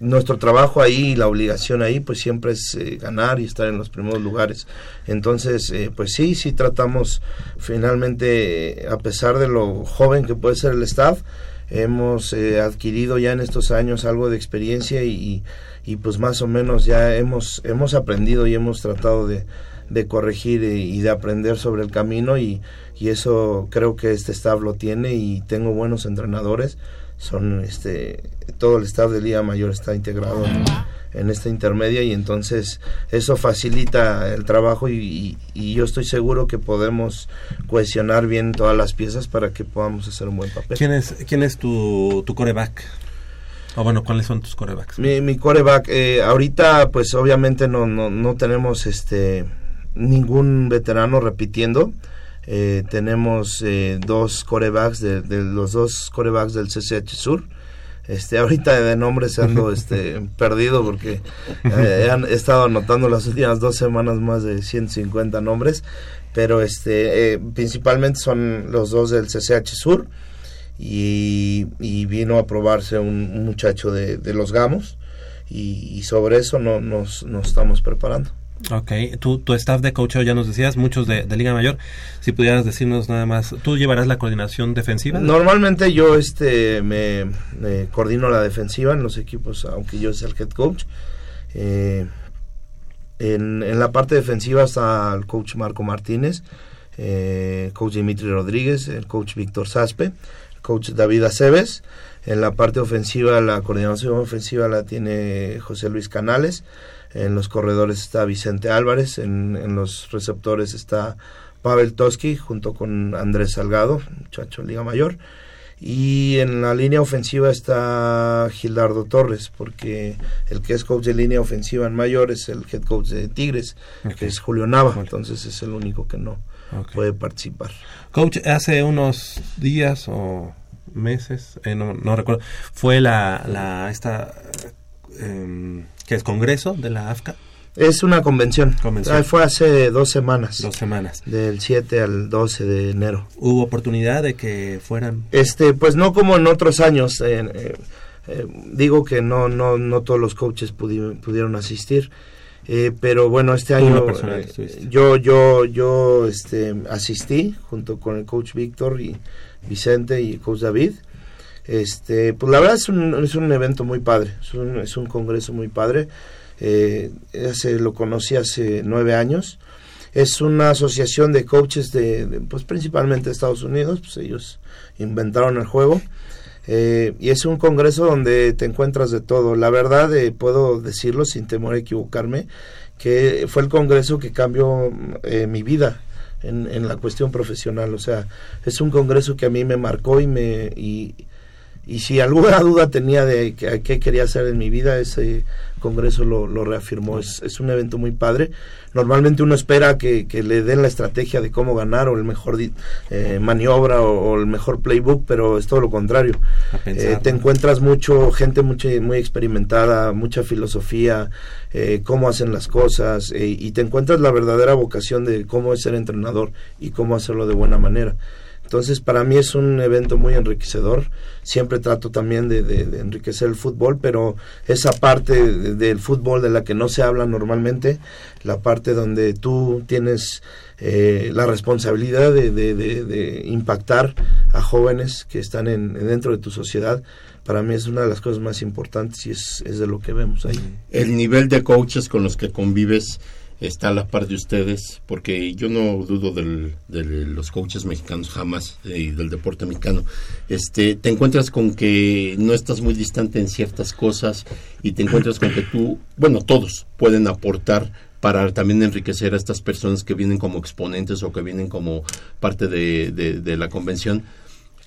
nuestro trabajo ahí la obligación ahí pues siempre es eh, ganar y estar en los primeros lugares. Entonces pues sí sí tratamos finalmente a pesar de lo joven que puede ser el staff hemos adquirido ya en estos años algo de experiencia y, y, pues más o menos ya hemos hemos aprendido y hemos tratado de, de corregir y de aprender sobre el camino y, y eso creo que este staff lo tiene y tengo buenos entrenadores son este todo el staff de Liga Mayor está integrado en, esta intermedia y entonces eso facilita el trabajo y, yo estoy seguro que podemos cohesionar bien todas las piezas para que podamos hacer un buen papel. ¿Quién es, quién es tu, tu coreback? O bueno, ¿cuáles son tus corebacks? Mi, mi coreback, eh, ahorita pues obviamente no, no, no tenemos este ningún veterano repitiendo. Eh, tenemos eh, dos corebacks de, los dos corebacks del CCH Sur. Este, ahorita de nombres ando este, perdido porque eh, he estado anotando las últimas dos semanas más de 150 nombres, pero este, principalmente son los dos del CCH Sur y, vino a probarse un, muchacho de, los Gamos y, sobre eso no, nos, nos estamos preparando. Ok, tú, tu staff de coach ya nos decías, muchos de, Liga Mayor, si pudieras decirnos nada más, ¿tú llevarás la coordinación defensiva? Normalmente yo este me, coordino la defensiva en los equipos, aunque yo sea el head coach. Eh, en, en, la parte defensiva está el coach Marco Martínez, eh, coach Dimitri Rodríguez, el coach Víctor Saspe, el coach David Aceves. En la parte ofensiva, la coordinación ofensiva la tiene José Luis Canales. En los corredores está Vicente Álvarez, en, los receptores está Pavel Toski junto con Andrés Salgado, muchacho Liga Mayor. Y en la línea ofensiva está Gildardo Torres, porque el que es coach de línea ofensiva en mayor es el head coach de Tigres, que es Julio Nava, entonces es el único que no puede participar. Coach, hace unos días o meses, eh, no, no, recuerdo, fue la, la esta eh, que es Congreso de la AFCA. Es una convención. fue hace dos semanas. Dos semanas. Del 7 al 12 de enero. ¿Hubo oportunidad de que fueran? Este, pues no como en otros años. Eh, eh, digo que no, no, no todos los coaches pudieron asistir. Eh, pero bueno, este año yo, yo, yo este, asistí junto con el coach Víctor y Vicente y el coach David. Este, pues la verdad es un, es un evento muy padre, es un, es un congreso muy padre. Eh, ese lo conocí hace nueve años. Es una asociación de coaches de, pues principalmente de Estados Unidos, pues ellos inventaron el juego. Eh, y es un congreso donde te encuentras de todo. La verdad, eh, puedo decirlo sin temor a equivocarme, que fue el congreso que cambió eh, mi vida en, en, la cuestión profesional. O sea, es un congreso que a mí me marcó y me... Y, y si alguna duda tenía de qué quería hacer en mi vida, ese congreso lo, lo reafirmó. Es, es, un evento muy padre. Normalmente uno espera que, que, le den la estrategia de cómo ganar o el mejor eh, maniobra o, o, el mejor playbook, pero es todo lo contrario. Eh, te encuentras mucho gente mucho, muy experimentada, mucha filosofía, eh, cómo hacen las cosas eh, y te encuentras la verdadera vocación de cómo es ser entrenador y cómo hacerlo de buena manera. Entonces, para mí es un evento muy enriquecedor. Siempre trato también de, enriquecer el fútbol, pero esa parte de, del fútbol de la que no se habla normalmente, la parte donde tú tienes eh, la responsabilidad de, impactar a jóvenes que están en, dentro de tu sociedad, para mí es una de las cosas más importantes y es, es de lo que vemos ahí. El nivel de coaches con los que convives está a la par de ustedes, porque yo no dudo del, de los coaches mexicanos jamás eh, y del deporte mexicano. Este, te encuentras con que no estás muy distante en ciertas cosas y te encuentras con que tú, bueno, todos pueden aportar para también enriquecer a estas personas que vienen como exponentes o que vienen como parte de, la convención.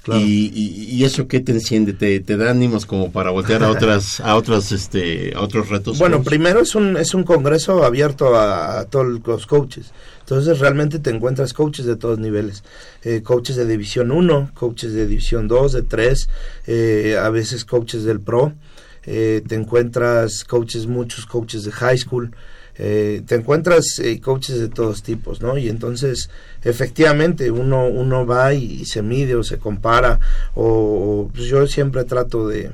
Claro. Y, y, y, eso qué te enciende te, te, da ánimos como para voltear a otras a otros este a otros retos bueno primero es un es un congreso abierto a, a todos los coaches. Entonces realmente te encuentras coaches de todos niveles. Eh, coaches de división 1 coaches de división 2 de 3 eh, a veces coaches del pro. Eh, te encuentras coaches muchos coaches de high school eh, te encuentras eh, coaches de todos tipos, ¿no? Y entonces, efectivamente, uno, uno va y, y se mide o se compara, o, o pues yo siempre trato de...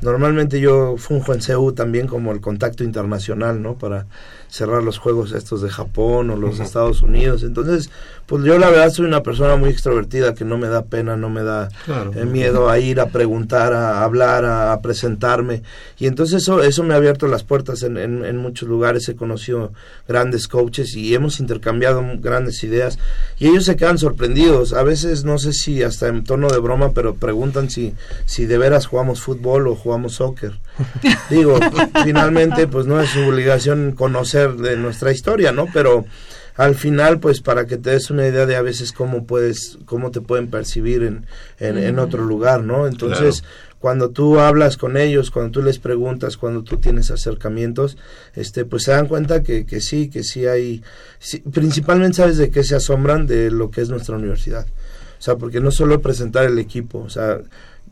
Normalmente yo funjo en CEU también como el contacto internacional, ¿no? Para cerrar los juegos estos de Japón o los uh -huh. Estados Unidos. Entonces, pues yo la verdad soy una persona muy extrovertida que no me da pena, no me da claro. eh, miedo a ir a preguntar, a hablar, a, a, presentarme. Y entonces eso, eso me ha abierto las puertas en, en, en, muchos lugares. He conocido grandes coaches y hemos intercambiado grandes ideas. Y ellos se quedan sorprendidos. A veces no sé si hasta en tono de broma, pero preguntan si, si de veras jugamos fútbol o jugamos soccer. Digo, finalmente pues no es su obligación conocer de nuestra historia, ¿no? Pero al final, pues para que te des una idea de a veces cómo puedes, cómo te pueden percibir en, en, en otro lugar, ¿no? Entonces, claro. cuando tú hablas con ellos, cuando tú les preguntas, cuando tú tienes acercamientos, este, pues se dan cuenta que, que sí, que sí hay, sí, principalmente sabes de qué se asombran de lo que es nuestra universidad. O sea, porque no solo presentar el equipo, o sea,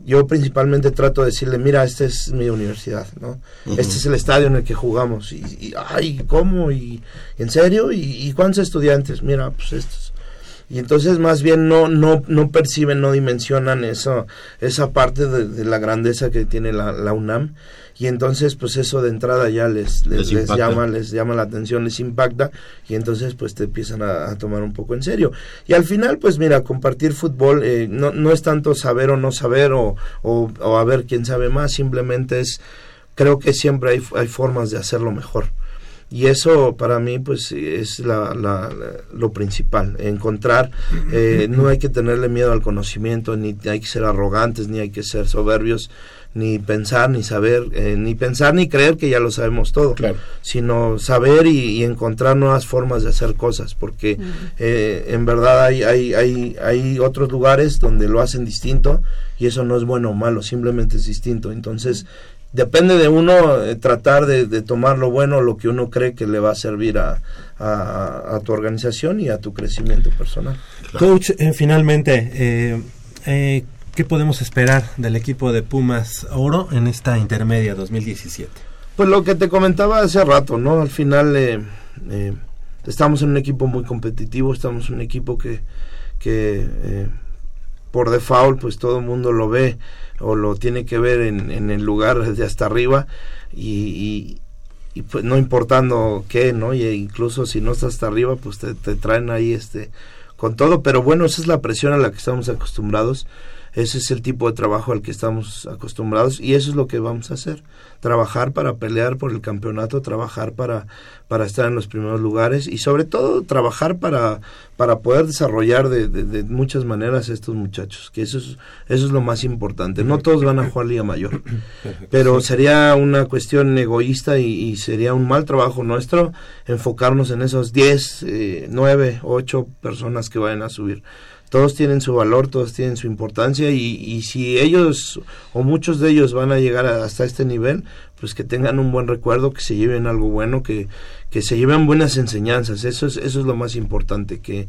yo principalmente trato de decirle, mira, esta es mi universidad, ¿no? Uh -huh. Este es el estadio en el que jugamos. Y, y ay, ¿cómo? ¿Y en serio? ¿Y, ¿Y, cuántos estudiantes? Mira, pues estos. Y entonces más bien no, no, no perciben, no dimensionan eso, esa parte de, de la grandeza que tiene la, la, UNAM. Y entonces pues eso de entrada ya les, les, les, les llama, les llama la atención, les impacta y entonces pues te empiezan a, a tomar un poco en serio. Y al final pues mira, compartir fútbol eh, no, no es tanto saber o no saber o, o, o a ver quién sabe más, simplemente es, creo que siempre hay, hay formas de hacerlo mejor y eso para mí pues es la, la, la, lo principal encontrar eh, no hay que tenerle miedo al conocimiento ni hay que ser arrogantes ni hay que ser soberbios ni pensar ni saber eh, ni pensar ni creer que ya lo sabemos todo claro. sino saber y, y, encontrar nuevas formas de hacer cosas porque uh -huh. eh, en verdad hay, hay, hay, hay otros lugares donde lo hacen distinto y eso no es bueno o malo simplemente es distinto entonces depende de uno eh, tratar de, de, tomar lo bueno, lo que uno cree que le va a servir a, a, a tu organización y a tu crecimiento personal. Coach, eh, finalmente, eh, eh, ¿qué podemos esperar del equipo de Pumas Oro en esta intermedia 2017? Pues lo que te comentaba hace rato, ¿no? Al final eh, eh, estamos en un equipo muy competitivo, estamos en un equipo que, que por default pues todo el mundo lo ve o lo tiene que ver en, el lugar desde hasta arriba y, pues no importando qué, ¿no? Y incluso si no estás hasta arriba, pues te, te, traen ahí este con todo, pero bueno, esa es la presión a la que estamos acostumbrados. Ese es el tipo de trabajo al que estamos acostumbrados y eso es lo que vamos a hacer. Trabajar para pelear por el campeonato, trabajar para, para estar en los primeros lugares y sobre todo trabajar para, para poder desarrollar de, de, muchas maneras a estos muchachos, que eso es, eso es lo más importante. No todos van a jugar Liga Mayor, pero sería una cuestión egoísta y, sería un mal trabajo nuestro enfocarnos en esos 10, eh, 9, 8 personas que vayan a subir todos tienen su valor, todos tienen su importancia y, y, si ellos o muchos de ellos van a llegar hasta este nivel, pues que tengan un buen recuerdo, que se lleven algo bueno, que, que se lleven buenas enseñanzas, eso es, eso es lo más importante, que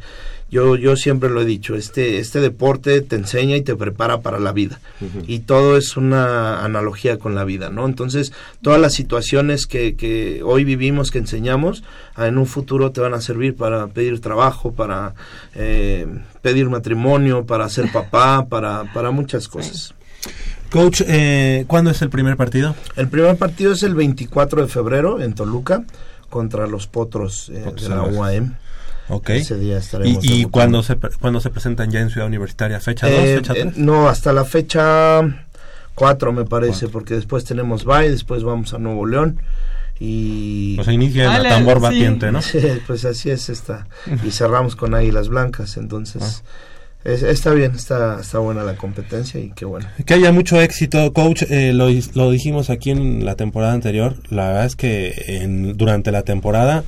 yo, yo siempre lo he dicho, este, este deporte te enseña y te prepara para la vida, y todo es una analogía con la vida, ¿no? Entonces, todas las situaciones que, que hoy vivimos, que enseñamos, en un futuro te van a servir para pedir trabajo, para eh, pedir matrimonio, para ser papá, para, para muchas cosas. Coach, eh, ¿cuándo es el primer partido? El primer partido es el 24 de febrero en Toluca contra los Potros eh, de la UAM. Ok. Ese día estaremos. ¿Y, y cuándo, se, cuándo se presentan ya en Ciudad Universitaria? ¿Fecha 2? Eh, ¿Fecha 3? no, hasta la fecha 4 me parece, porque después tenemos Bay, después vamos a Nuevo León y pues inicia la tambor batiente, ¿no? pues así es esta y cerramos con Águilas Blancas, entonces ah está bien, está, está buena la competencia y qué bueno. Que haya mucho éxito, coach. Eh, lo, lo, dijimos aquí en la temporada anterior. La verdad es que en, durante la temporada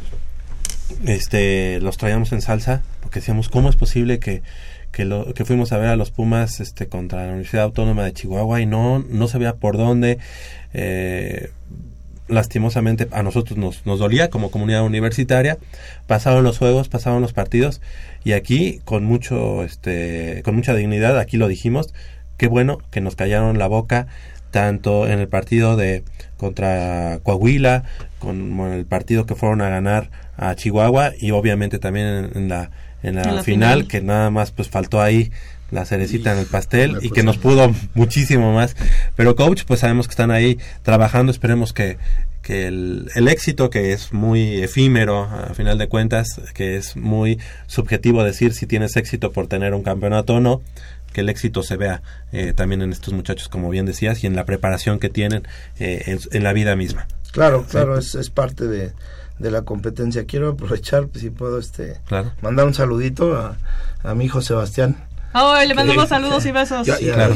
este, los traíamos en salsa porque decíamos, ¿cómo es posible que, que, lo, que fuimos a ver a los Pumas este, contra la Universidad Autónoma de Chihuahua y no, no sabía por dónde? Eh, lastimosamente a nosotros nos, nos dolía como comunidad universitaria. Pasaron los juegos, pasaron los partidos y aquí con mucho este con mucha dignidad, aquí lo dijimos, qué bueno que nos callaron la boca tanto en el partido de contra Coahuila como en el partido que fueron a ganar a Chihuahua y obviamente también en, la en la, final, que nada más pues faltó ahí la cerecita en el pastel y que nos pudo muchísimo más. Pero coach, pues sabemos que están ahí trabajando, esperemos que, que el, el, éxito que es muy efímero a final de cuentas, que es muy subjetivo decir si tienes éxito por tener un campeonato o no, que el éxito se vea eh, también en estos muchachos, como bien decías, y en la preparación que tienen eh, en, la vida misma. Claro, claro, es, es parte de, de la competencia. Quiero aprovechar, si puedo, este, mandar un saludito a, a mi hijo Sebastián Oh, le mandamos saludos y besos.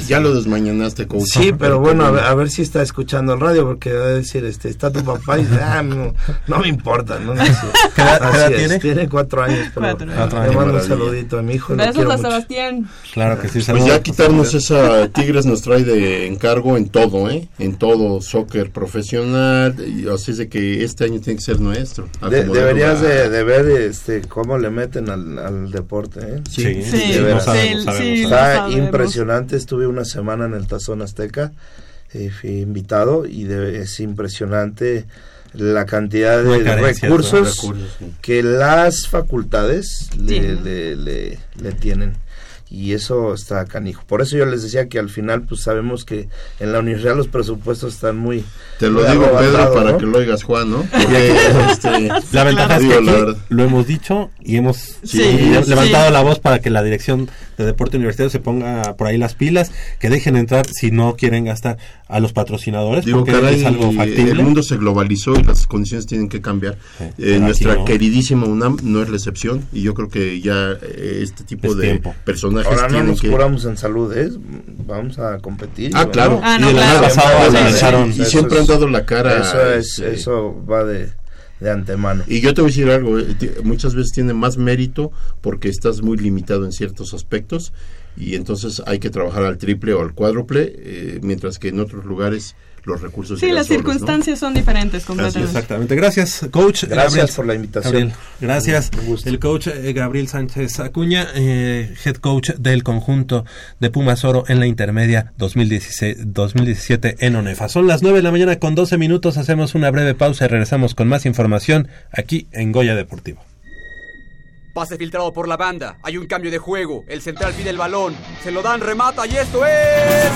Ya, lo desmañanaste, coach. Sí, pero bueno, a ver, si está escuchando el radio, porque va a decir, este, está tu papá y dice, ah, no, me importa. ¿no? ¿Qué edad, tiene? Tiene cuatro años. cuatro años. Le mando un saludito a mi hijo. Besos a Sebastián. Claro que sí, Pues ya quitarnos esa Tigres nos trae de encargo en todo, ¿eh? En todo, soccer profesional. Y, así es de que este año tiene que ser nuestro. deberías de, de, ver este, cómo le meten al, al deporte, ¿eh? Sí, sí, sí, sí Está impresionante. Estuve una semana en el Tazón Azteca, eh, fui invitado y es impresionante la cantidad de recursos, que las facultades le, le, le, tienen y eso está canijo. Por eso yo les decía que al final pues sabemos que en la universidad los presupuestos están muy... Te lo digo Pedro para que lo oigas Juan, ¿no? este, la ventaja es que lo hemos dicho y hemos levantado la voz para que la dirección de deporte universitario se ponga por ahí las pilas, que dejen entrar si no quieren gastar a los patrocinadores, porque es algo factible. El mundo se globalizó y las condiciones tienen que cambiar. Eh, nuestra queridísima UNAM no es la excepción y yo creo que ya eh, este tipo de personajes Ahora no nos curamos en salud, ¿eh? vamos a competir. Ah, claro. Ah, no, y claro. y siempre han dado la cara. Eso, es, eso va de de antemano. Y yo te voy a decir algo, eh, muchas veces tiene más mérito porque estás muy limitado en ciertos aspectos y entonces hay que trabajar al triple o al cuádruple, eh, mientras que en otros lugares los recursos. Sí, las circunstancias son diferentes completamente. exactamente. Gracias, coach. Gracias por la invitación. Gracias. El coach eh, Gabriel Sánchez Acuña, eh, head coach del conjunto de Pumas Oro en la intermedia 2016, 2017 en ONEFA. Son las 9 de la mañana con 12 minutos. Hacemos una breve pausa y regresamos con más información aquí en Goya Deportivo. Pase filtrado por la banda. Hay un cambio de juego. El central pide el balón. Se lo dan, remata y esto es.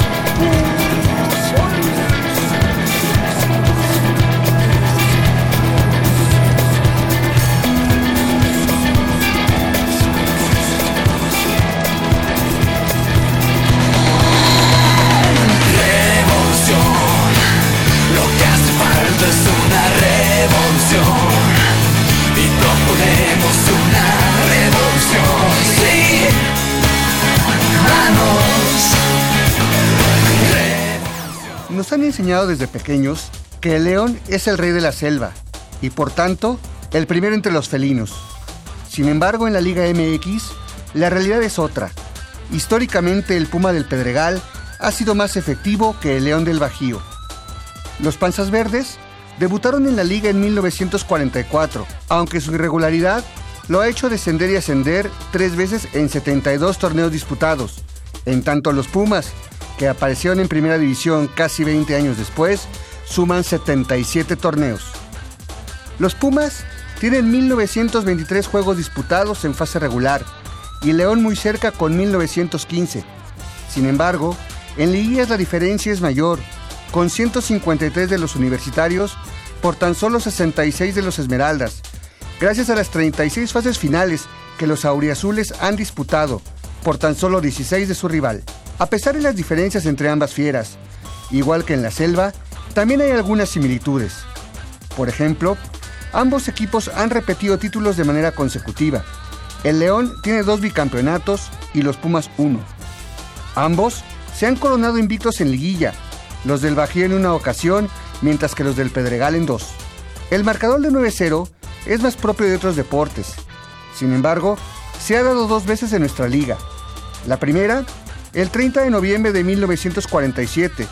Nos han enseñado desde pequeños que el león es el rey de la selva y por tanto el primero entre los felinos. Sin embargo, en la Liga MX, la realidad es otra. Históricamente el puma del Pedregal ha sido más efectivo que el león del Bajío. Los Panzas Verdes debutaron en la liga en 1944, aunque su irregularidad lo ha hecho descender y ascender tres veces en 72 torneos disputados. En tanto los Pumas, que aparecieron en primera división casi 20 años después, suman 77 torneos. Los Pumas tienen 1923 juegos disputados en fase regular y León muy cerca con 1915. Sin embargo, en liguillas la diferencia es mayor, con 153 de los universitarios por tan solo 66 de los Esmeraldas, gracias a las 36 fases finales que los auriazules han disputado, por tan solo 16 de su rival. A pesar de las diferencias entre ambas fieras, igual que en la selva, también hay algunas similitudes. Por ejemplo, ambos equipos han repetido títulos de manera consecutiva. El León tiene dos bicampeonatos y los Pumas uno. Ambos se han coronado invictos en liguilla, los del Bajío en una ocasión, mientras que los del Pedregal en dos. El marcador de 9-0 es más propio de otros deportes. Sin embargo, se ha dado dos veces en nuestra liga. La primera, el 30 de noviembre de 1947,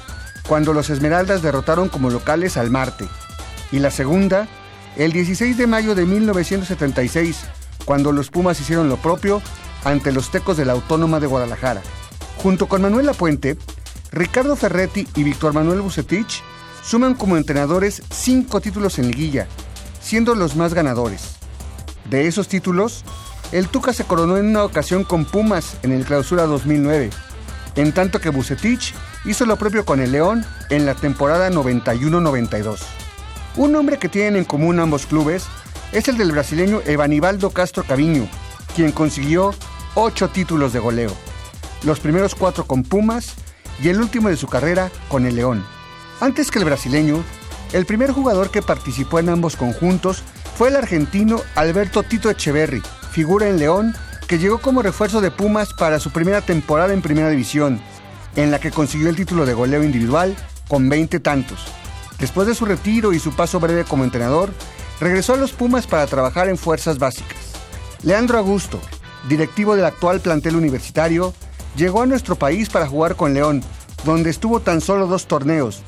cuando los Esmeraldas derrotaron como locales al Marte. Y la segunda, el 16 de mayo de 1976, cuando los Pumas hicieron lo propio ante los Tecos de la Autónoma de Guadalajara. Junto con Manuel Lapuente, Ricardo Ferretti y Víctor Manuel Bucetich suman como entrenadores cinco títulos en liguilla, siendo los más ganadores. De esos títulos, el Tuca se coronó en una ocasión con Pumas en el Clausura 2009, en tanto que Bucetich hizo lo propio con el León en la temporada 91-92. Un nombre que tienen en común ambos clubes es el del brasileño Evanibaldo Castro Caviño, quien consiguió ocho títulos de goleo, los primeros cuatro con Pumas y el último de su carrera con el León. Antes que el brasileño, el primer jugador que participó en ambos conjuntos fue el argentino Alberto Tito Echeverri, figura en León, que llegó como refuerzo de Pumas para su primera temporada en Primera División, en la que consiguió el título de goleo individual con 20 tantos. Después de su retiro y su paso breve como entrenador, regresó a los Pumas para trabajar en fuerzas básicas. Leandro Augusto, directivo del actual plantel universitario, llegó a nuestro país para jugar con León, donde estuvo tan solo dos torneos,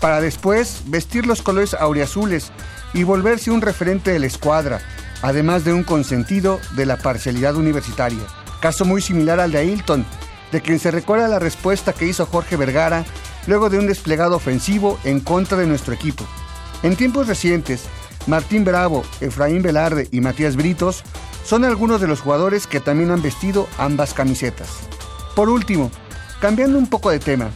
para después vestir los colores auriazules y volverse un referente de la escuadra, además de un consentido de la parcialidad universitaria. Caso muy similar al de Ailton, de quien se recuerda la respuesta que hizo Jorge Vergara luego de un desplegado ofensivo en contra de nuestro equipo. En tiempos recientes, Martín Bravo, Efraín Velarde y Matías Britos son algunos de los jugadores que también han vestido ambas camisetas. Por último, cambiando un poco de tema,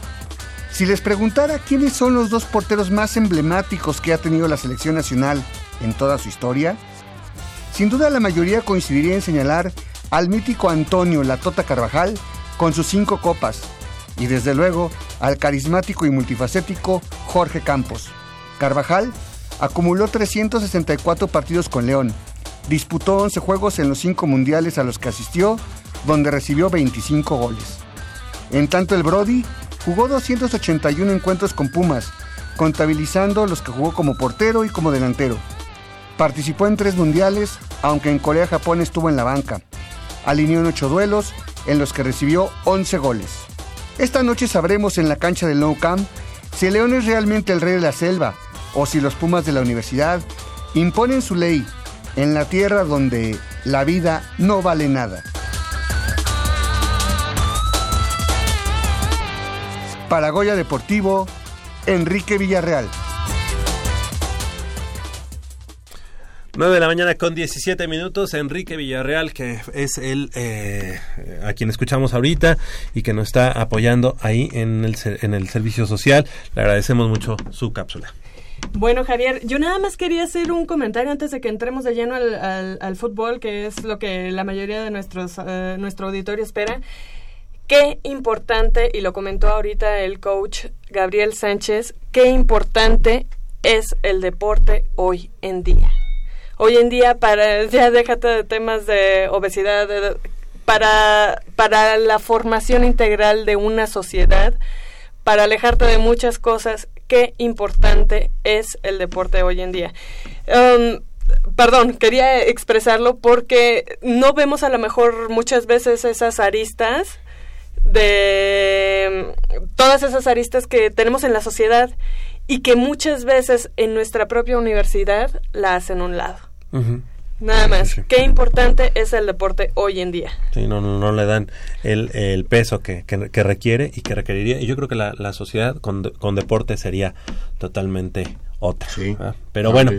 si les preguntara quiénes son los dos porteros más emblemáticos que ha tenido la selección nacional en toda su historia, sin duda la mayoría coincidiría en señalar al mítico Antonio Latota Carvajal con sus cinco copas y desde luego al carismático y multifacético Jorge Campos. Carvajal acumuló 364 partidos con León, disputó 11 juegos en los cinco mundiales a los que asistió, donde recibió 25 goles. En tanto el Brody jugó 281 encuentros con Pumas, contabilizando los que jugó como portero y como delantero. Participó en tres mundiales, aunque en Corea-Japón estuvo en la banca. Alineó en ocho duelos, en los que recibió 11 goles. Esta noche sabremos en la cancha del Nou Camp si León es realmente el rey de la selva o si los Pumas de la universidad imponen su ley en la tierra donde la vida no vale nada. Para Goya Deportivo, Enrique Villarreal. 9 de la mañana con 17 minutos, Enrique Villarreal, que es el eh, a quien escuchamos ahorita y que nos está apoyando ahí en el, en el servicio social. Le agradecemos mucho su cápsula. Bueno, Javier, yo nada más quería hacer un comentario antes de que entremos de lleno al, al, fútbol, que es lo que la mayoría de nuestros, uh, nuestro auditorio espera. Qué importante, y lo comentó ahorita el coach Gabriel Sánchez, qué importante es el deporte hoy en día. Hoy en día, para ya déjate de temas de obesidad, para, para la formación integral de una sociedad, para alejarte de muchas cosas, qué importante es el deporte hoy en día. Um, perdón, quería expresarlo porque no vemos a lo mejor muchas veces esas aristas de todas esas aristas que tenemos en la sociedad y que muchas veces en nuestra propia universidad la hacen un lado. Nada más. Qué importante es el deporte hoy en día. Sí, no, no, no le dan el, el peso que, que, requiere y que requeriría. Y yo creo que la, la sociedad con, con deporte sería totalmente otra. Sí. Pero bueno,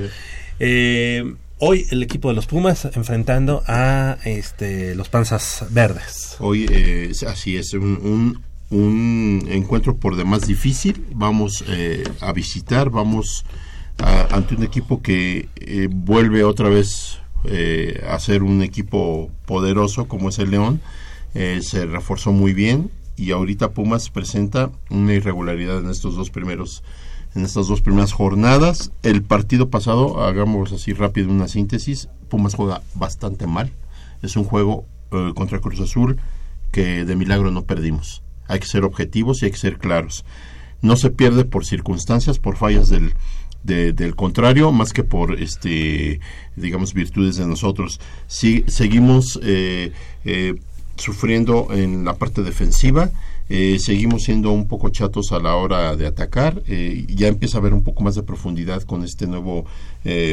eh, hoy el equipo de los Pumas enfrentando a este los Panzas Verdes. Hoy eh, así es, un, un, encuentro por demás difícil. Vamos eh, a visitar, vamos ante un equipo que vuelve otra vez eh, hacer un equipo poderoso como es el León. Eh, se reforzó muy bien y ahorita Pumas presenta una irregularidad en estos dos primeros en estas dos primeras jornadas. El partido pasado, hagamos así rápido una síntesis, Pumas juega bastante mal. Es un juego eh, contra Cruz Azul que de milagro no perdimos. Hay que ser objetivos y hay que ser claros. No se pierde por circunstancias, por fallas del, del contrario, más que por, este, digamos, virtudes de nosotros. Si, seguimos eh, eh, sufriendo en la parte defensiva, eh, seguimos siendo un poco chatos a la hora de atacar. ya empieza a haber un poco más de profundidad con este nuevo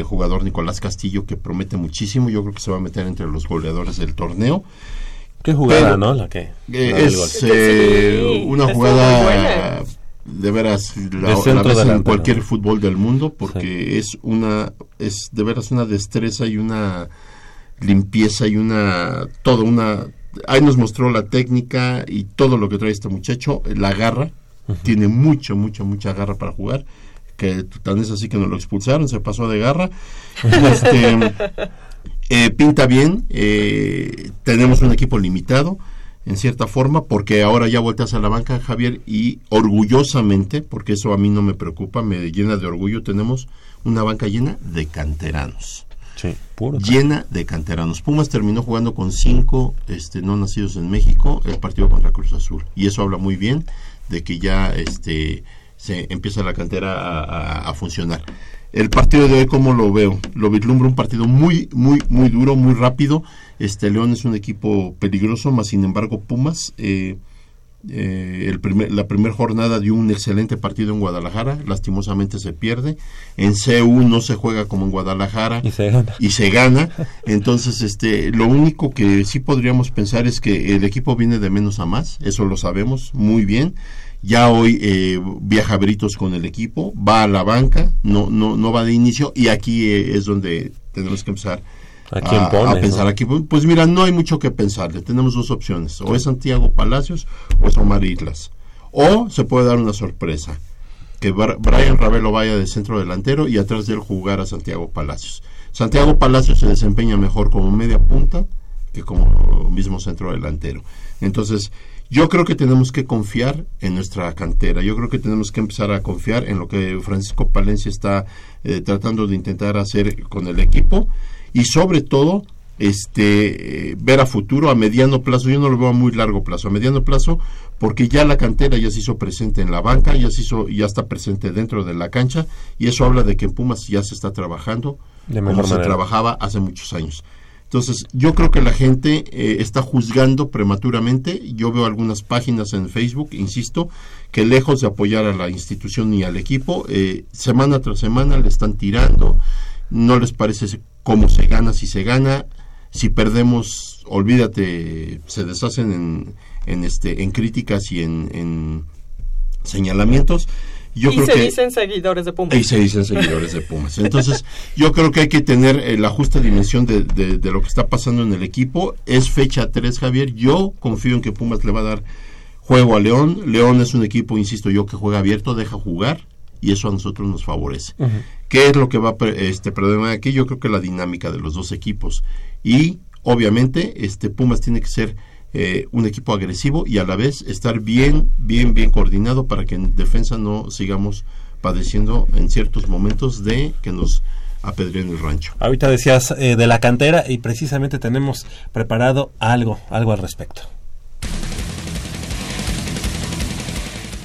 jugador Nicolás Castillo que promete muchísimo. Yo creo que se va a meter entre los goleadores del torneo. Qué jugada, ¿no? La que es una jugada de veras la, la en cualquier fútbol del mundo porque es una es de veras una destreza y una limpieza y una todo una ahí nos mostró la técnica y todo lo que trae este muchacho la garra tiene mucho mucho mucha garra para jugar que tan es así que nos lo expulsaron se pasó de garra. Este, eh, pinta bien eh, tenemos un equipo limitado en cierta forma, porque ahora ya vueltas a la banca, Javier, y orgullosamente, porque eso a mí no me preocupa, me llena de orgullo, tenemos una banca llena de canteranos. Sí, puro. Llena de canteranos. Pumas terminó jugando con cinco este, no nacidos en México el partido contra Cruz Azul. Y eso habla muy bien de que ya este, se empieza la cantera a funcionar. El partido de hoy, ¿cómo lo veo? Lo vislumbro un partido muy, muy, muy duro, muy rápido. Este León es un equipo peligroso, más sin embargo Pumas, eh, eh, el primer, la primera jornada dio un excelente partido en Guadalajara, lastimosamente se pierde. En CU no se juega como en Guadalajara y se gana. Y se gana. Entonces, este, lo único que sí podríamos pensar es que el equipo viene de menos a más, eso lo sabemos muy bien ya hoy eh, viaja Britos con el equipo, va a la banca, no, no, no va de inicio y aquí eh, es donde tenemos que empezar a, pensar. Aquí, pues mira, no hay mucho que pensarle, tenemos dos opciones, o es Santiago Palacios o es Omar Islas, o se puede dar una sorpresa, que Brian Ravelo vaya de centro delantero y atrás de él jugar a Santiago Palacios. Santiago Palacios se desempeña mejor como media punta que como mismo centro delantero. Entonces, yo creo que tenemos que confiar en nuestra cantera. Yo creo que tenemos que empezar a confiar en lo que Francisco Palencia está eh, tratando de intentar hacer con el equipo y sobre todo este eh, ver a futuro a mediano plazo yo no lo veo a muy largo plazo a mediano plazo porque ya la cantera ya se hizo presente en la banca ya se hizo ya está presente dentro de la cancha y eso habla de que en Pumas ya se está trabajando como se trabajaba hace muchos años entonces, yo creo que la gente eh, está juzgando prematuramente. Yo veo algunas páginas en Facebook, insisto, que lejos de apoyar a la institución y al equipo, eh, semana tras semana le están tirando. No les parece cómo se gana, si se gana. Si perdemos, olvídate, se deshacen en, en, este, en críticas y en, en señalamientos y se dicen seguidores de Pumas. Y se dicen seguidores de Pumas. Entonces, yo creo que hay que tener eh, la justa dimensión de, de, lo que está pasando en el equipo. Es fecha 3, Javier. Yo confío en que Pumas le va a dar juego a León. León es un equipo, insisto yo, que juega abierto, deja jugar y eso a nosotros nos favorece. ¿Qué es lo que va a este, problema aquí? Yo creo que la dinámica de los dos equipos. Y obviamente, este Pumas tiene que ser eh, un equipo agresivo y a la vez estar bien, bien, bien coordinado para que en defensa no sigamos padeciendo en ciertos momentos de que nos apedreen el rancho. Ahorita decías eh, de la cantera y precisamente tenemos preparado algo, algo al respecto.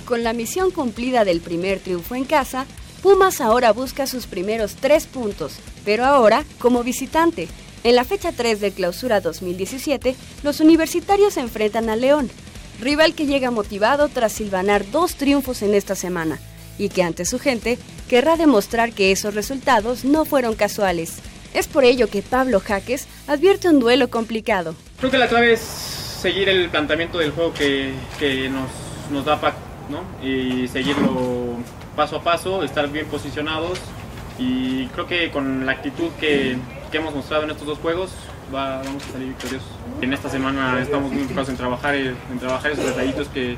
Con la misión cumplida del primer triunfo en casa, Pumas ahora busca sus primeros tres puntos, pero ahora como visitante. En la fecha 3 de clausura 2017, los universitarios se enfrentan a León, rival que llega motivado tras silvanar dos triunfos en esta semana, y que ante su gente querrá demostrar que esos resultados no fueron casuales. Es por ello que Pablo Jaques advierte un duelo complicado. Creo que la clave es seguir el planteamiento del juego que, nos, nos da Paco, Y seguirlo paso a paso, estar bien posicionados y creo que con la actitud que, que hemos mostrado en estos dos juegos va, vamos a salir victoriosos. En esta semana estamos muy enfocados en trabajar, en trabajar esos detallitos que,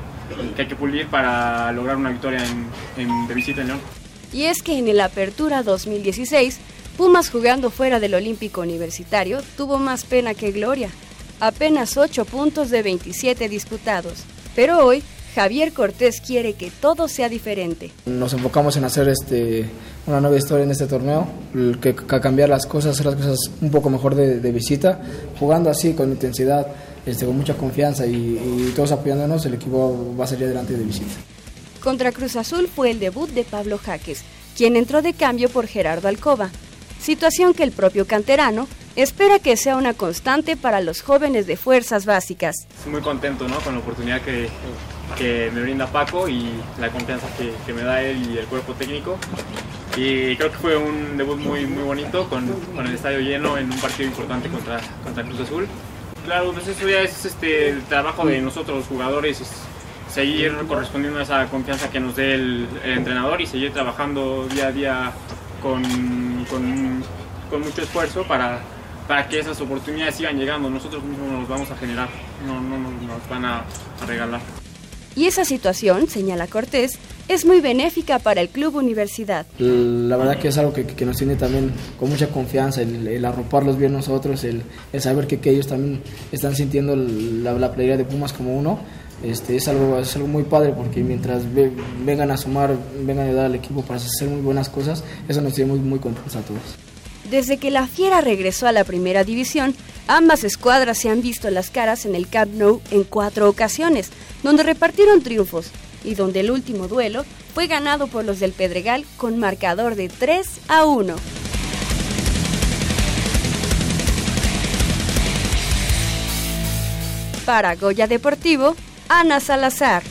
que hay que pulir para lograr una victoria en, en, de visita en León. Y es que en el Apertura 2016, Pumas jugando fuera del Olímpico Universitario tuvo más pena que gloria. Apenas 8 puntos de 27 disputados. Pero hoy Javier Cortés quiere que todo sea diferente. Nos enfocamos en hacer este, una nueva historia en este torneo, que, que cambiar las cosas, hacer las cosas un poco mejor de, de visita, jugando así con intensidad, este, con mucha confianza y, y, todos apoyándonos, el equipo va a salir adelante de visita. Contra Cruz Azul fue el debut de Pablo Jaques, quien entró de cambio por Gerardo Alcoba, situación que el propio canterano espera que sea una constante para los jóvenes de fuerzas básicas. Estoy muy contento ¿no? con la oportunidad que, que me brinda Paco y la confianza que, me da él y el cuerpo técnico. Y creo que fue un debut muy, muy bonito con, con el estadio lleno en un partido importante contra, contra Cruz Azul. Claro, pues eso ya es este, el trabajo de nosotros los jugadores, es seguir correspondiendo a esa confianza que nos dé el, entrenador y seguir trabajando día a día con, con, mucho esfuerzo para, para que esas oportunidades sigan llegando. Nosotros mismos nos vamos a generar, no, no, no nos van a regalar. Y esa situación, señala Cortés, es muy benéfica para el Club Universidad. La verdad que es algo que, nos tiene también con mucha confianza, el, el arroparlos bien nosotros, el, el saber que, que, ellos también están sintiendo la, la playera de Pumas como uno. Este, es, algo, es algo muy padre porque mientras ve, vengan a sumar, vengan a ayudar al equipo para hacer muy buenas cosas, eso nos tiene muy, muy contentos a todos. Desde que la Fiera regresó a la primera división, ambas escuadras se han visto las caras en el Camp Nou en cuatro ocasiones, donde repartieron triunfos y donde el último duelo fue ganado por los del Pedregal con marcador de 3 a 1. Para Goya Deportivo, Ana Salazar.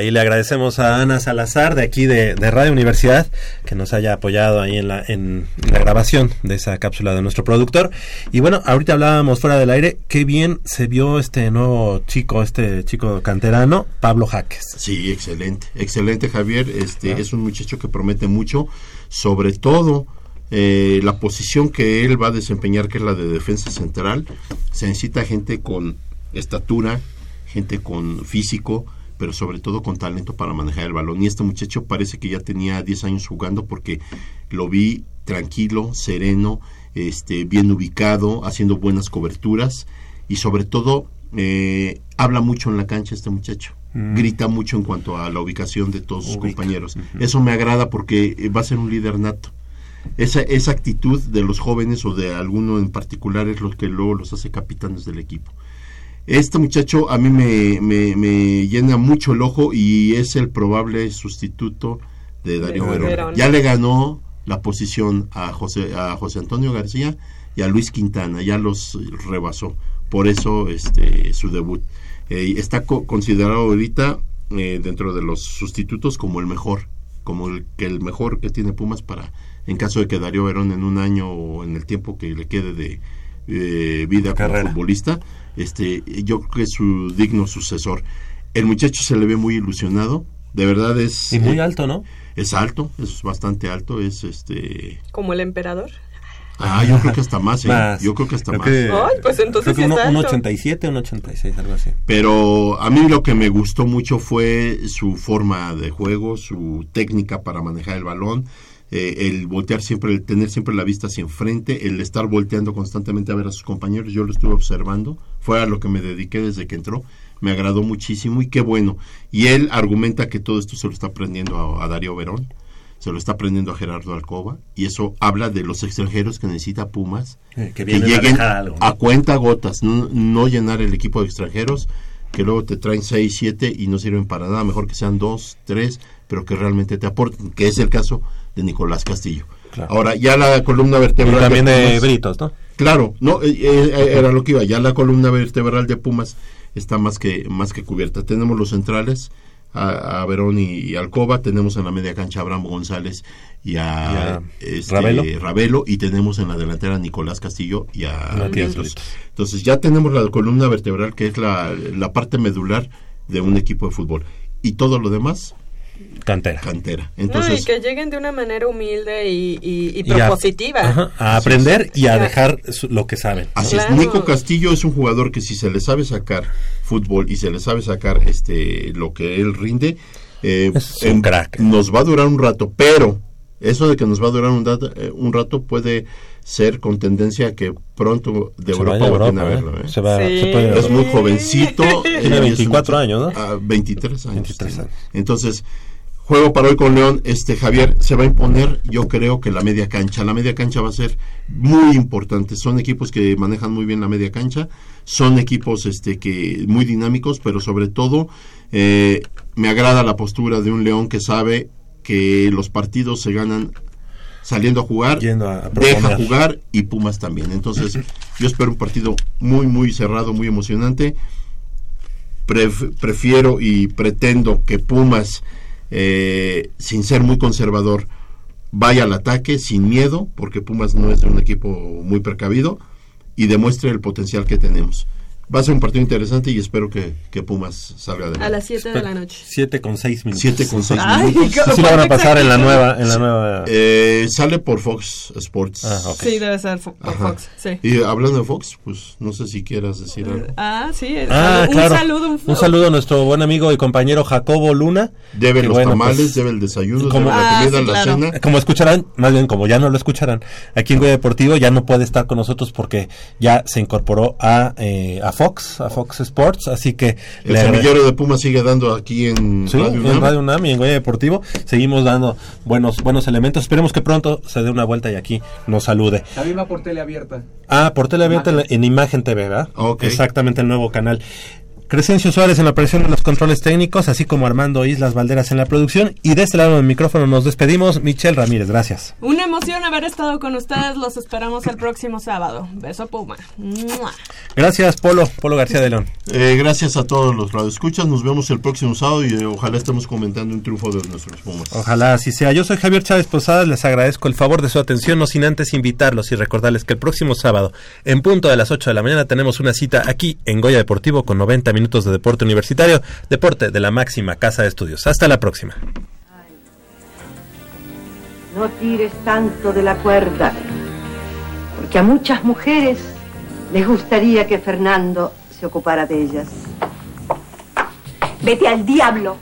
Ahí le agradecemos a Ana Salazar de aquí de, de, Radio Universidad que nos haya apoyado ahí en la, en la grabación de esa cápsula de nuestro productor. Y bueno, ahorita hablábamos fuera del aire, qué bien se vio este nuevo chico, este chico canterano, Pablo Jaques. Sí, excelente, excelente Javier, este ah. es un muchacho que promete mucho, sobre todo eh, la posición que él va a desempeñar, que es la de defensa central, se necesita gente con estatura, gente con físico, pero sobre todo con talento para manejar el balón. Y este muchacho parece que ya tenía 10 años jugando porque lo vi tranquilo, sereno, este, bien ubicado, haciendo buenas coberturas y sobre todo eh, habla mucho en la cancha este muchacho. Mm. Grita mucho en cuanto a la ubicación de todos sus compañeros. Uh -huh. Eso me agrada porque va a ser un líder nato. Esa, esa actitud de los jóvenes o de alguno en particular es lo que luego los hace capitanes del equipo. Este muchacho a mí me, me, me, llena mucho el ojo y es el probable sustituto de Darío Verón. Verón. Ya le ganó la posición a José, a José Antonio García y a Luis Quintana, ya los rebasó. Por eso este, su debut. Eh, está co considerado ahorita eh, dentro de los sustitutos como el mejor, como el, que el mejor que tiene Pumas para, en caso de que Darío Verón en un año o en el tiempo que le quede de eh, vida Carrera. como futbolista, este, yo creo que es su digno sucesor. El muchacho se le ve muy ilusionado, de verdad es... Y muy eh, alto, ¿no? Es alto, es bastante alto, es este... ¿Como el emperador? Ah, yo creo que hasta más, ¿eh? más. Yo creo que hasta creo más. Que, Ay, pues entonces creo que sí un, un 87, un 86, algo así. Pero a mí lo que me gustó mucho fue su forma de juego, su técnica para manejar el balón, eh, el voltear siempre, el tener siempre la vista hacia enfrente, el estar volteando constantemente a ver a sus compañeros, yo lo estuve observando, fue a lo que me dediqué desde que entró, me agradó muchísimo y qué bueno. Y él argumenta que todo esto se lo está aprendiendo a, a Darío Verón, se lo está aprendiendo a Gerardo Alcoba, y eso habla de los extranjeros que necesita Pumas, eh, que, que, lleguen a, a, cuenta gotas, no, no llenar el equipo de extranjeros, que luego te traen 6, 7 y no sirven para nada, mejor que sean 2, 3, pero que realmente te aporten, que es el caso de Nicolás Castillo. Ahora, ya la columna vertebral... Y también de Pumas- Britos, ¿no? Claro, no, eh, eh, era lo que iba, ya la columna vertebral de Pumas está más que, más que cubierta. Tenemos los centrales, a, a Verón y, y Alcoba, tenemos en la media cancha a Abraham González y a, Y a este, Ravelo. Ravelo, y tenemos en la delantera a Nicolás Castillo y a Matías. Entonces ya tenemos la columna vertebral que es la, la parte medular de un equipo de fútbol. Y todo lo demás, cantera. Cantera. No, Entonces, y que lleguen de una manera humilde y, y- y Y a- propositiva. ajá, a aprender y a dejar su- lo que saben. Así es, Nico Castillo es un jugador que si se le sabe sacar fútbol y se le sabe sacar este lo que él rinde, eh, Es un en- crack. nos va a durar un rato, pero eso de que nos va a durar un, dato- eh, un rato puede ser con tendencia a que pronto de Se Europa vaya a Europa, verlo. ¿eh? ¿eh? Se va- Sí. se puede- Es muy jovencito. Tiene eh, y es 24 un- años, ¿no? ah, 23 años. Entonces, juego para hoy con León, este Javier se va a imponer, yo creo que la media cancha. La media cancha va a ser muy importante. Son equipos que manejan muy bien la media cancha, son equipos este que muy dinámicos, pero sobre todo eh, me agrada la postura de un León que sabe que los partidos se ganan saliendo a jugar, deja jugar y Pumas también. Entonces, yo espero un partido muy, muy cerrado, muy emocionante. Pref- prefiero y pretendo que Pumas, eh, sin ser muy conservador, vaya al ataque sin miedo, porque Pumas no es un equipo muy precavido, y demuestre el potencial que tenemos. Va a ser un partido interesante y espero que, que Pumas salga de A las 7 de la noche. 7 con 6 minutos. 7 con 6 Ay, minutos. ¿cómo Sí la van a pasar en la nueva, en la nueva. Eh, sale por Fox Sports. Sí, debe ser fo- por Ajá. Fox. Sí. Y hablando de Fox, pues no sé si quieras decir algo. Ah, sí. Ah, un claro. saludo. Un, Un saludo a nuestro buen amigo y compañero Jacobo Luna. Debe los bueno, tamales, pues, debe el desayuno, como- debe la Ah, comida, sí, la claro. cena. Como escucharán, más bien como ya no lo escucharán, aquí en Goya Deportivo ya no puede estar con nosotros porque ya se incorporó a, eh, a Fox, a Fox Sports, así que... El le- semillero de Pumas sigue dando aquí en Sí, Radio en UNAM. Radio UNAM y en Goya Deportivo seguimos dando buenos buenos elementos. Esperemos que pronto se dé una vuelta y aquí nos salude. También va por tele abierta. Ah, por tele abierta en, la- en Imagen TV, ¿verdad? Ok. Exactamente, el nuevo canal. Crescencio Suárez en la operación de los controles técnicos, así como Armando Islas Valderas en la producción. Y de este lado del micrófono nos despedimos. Michelle Ramírez, gracias. Una emoción haber estado con ustedes. Los esperamos el próximo sábado. Beso Puma. ¡Mua! Gracias, Polo, Polo García de León. Eh, gracias a todos los radioescuchas. Nos vemos el próximo sábado y eh, ojalá estemos comentando un triunfo de nuestros Pumas. Ojalá así sea. Yo soy Javier Chávez Posadas, les agradezco el favor de su atención, no sin antes invitarlos y recordarles que el próximo sábado, en punto de las 8 de la mañana, tenemos una cita aquí en Goya Deportivo con 90 minutos de deporte universitario, deporte de la máxima casa de estudios. Hasta la próxima. No tires tanto de la cuerda, porque a muchas mujeres les gustaría que Fernando se ocupara de ellas. Vete al diablo.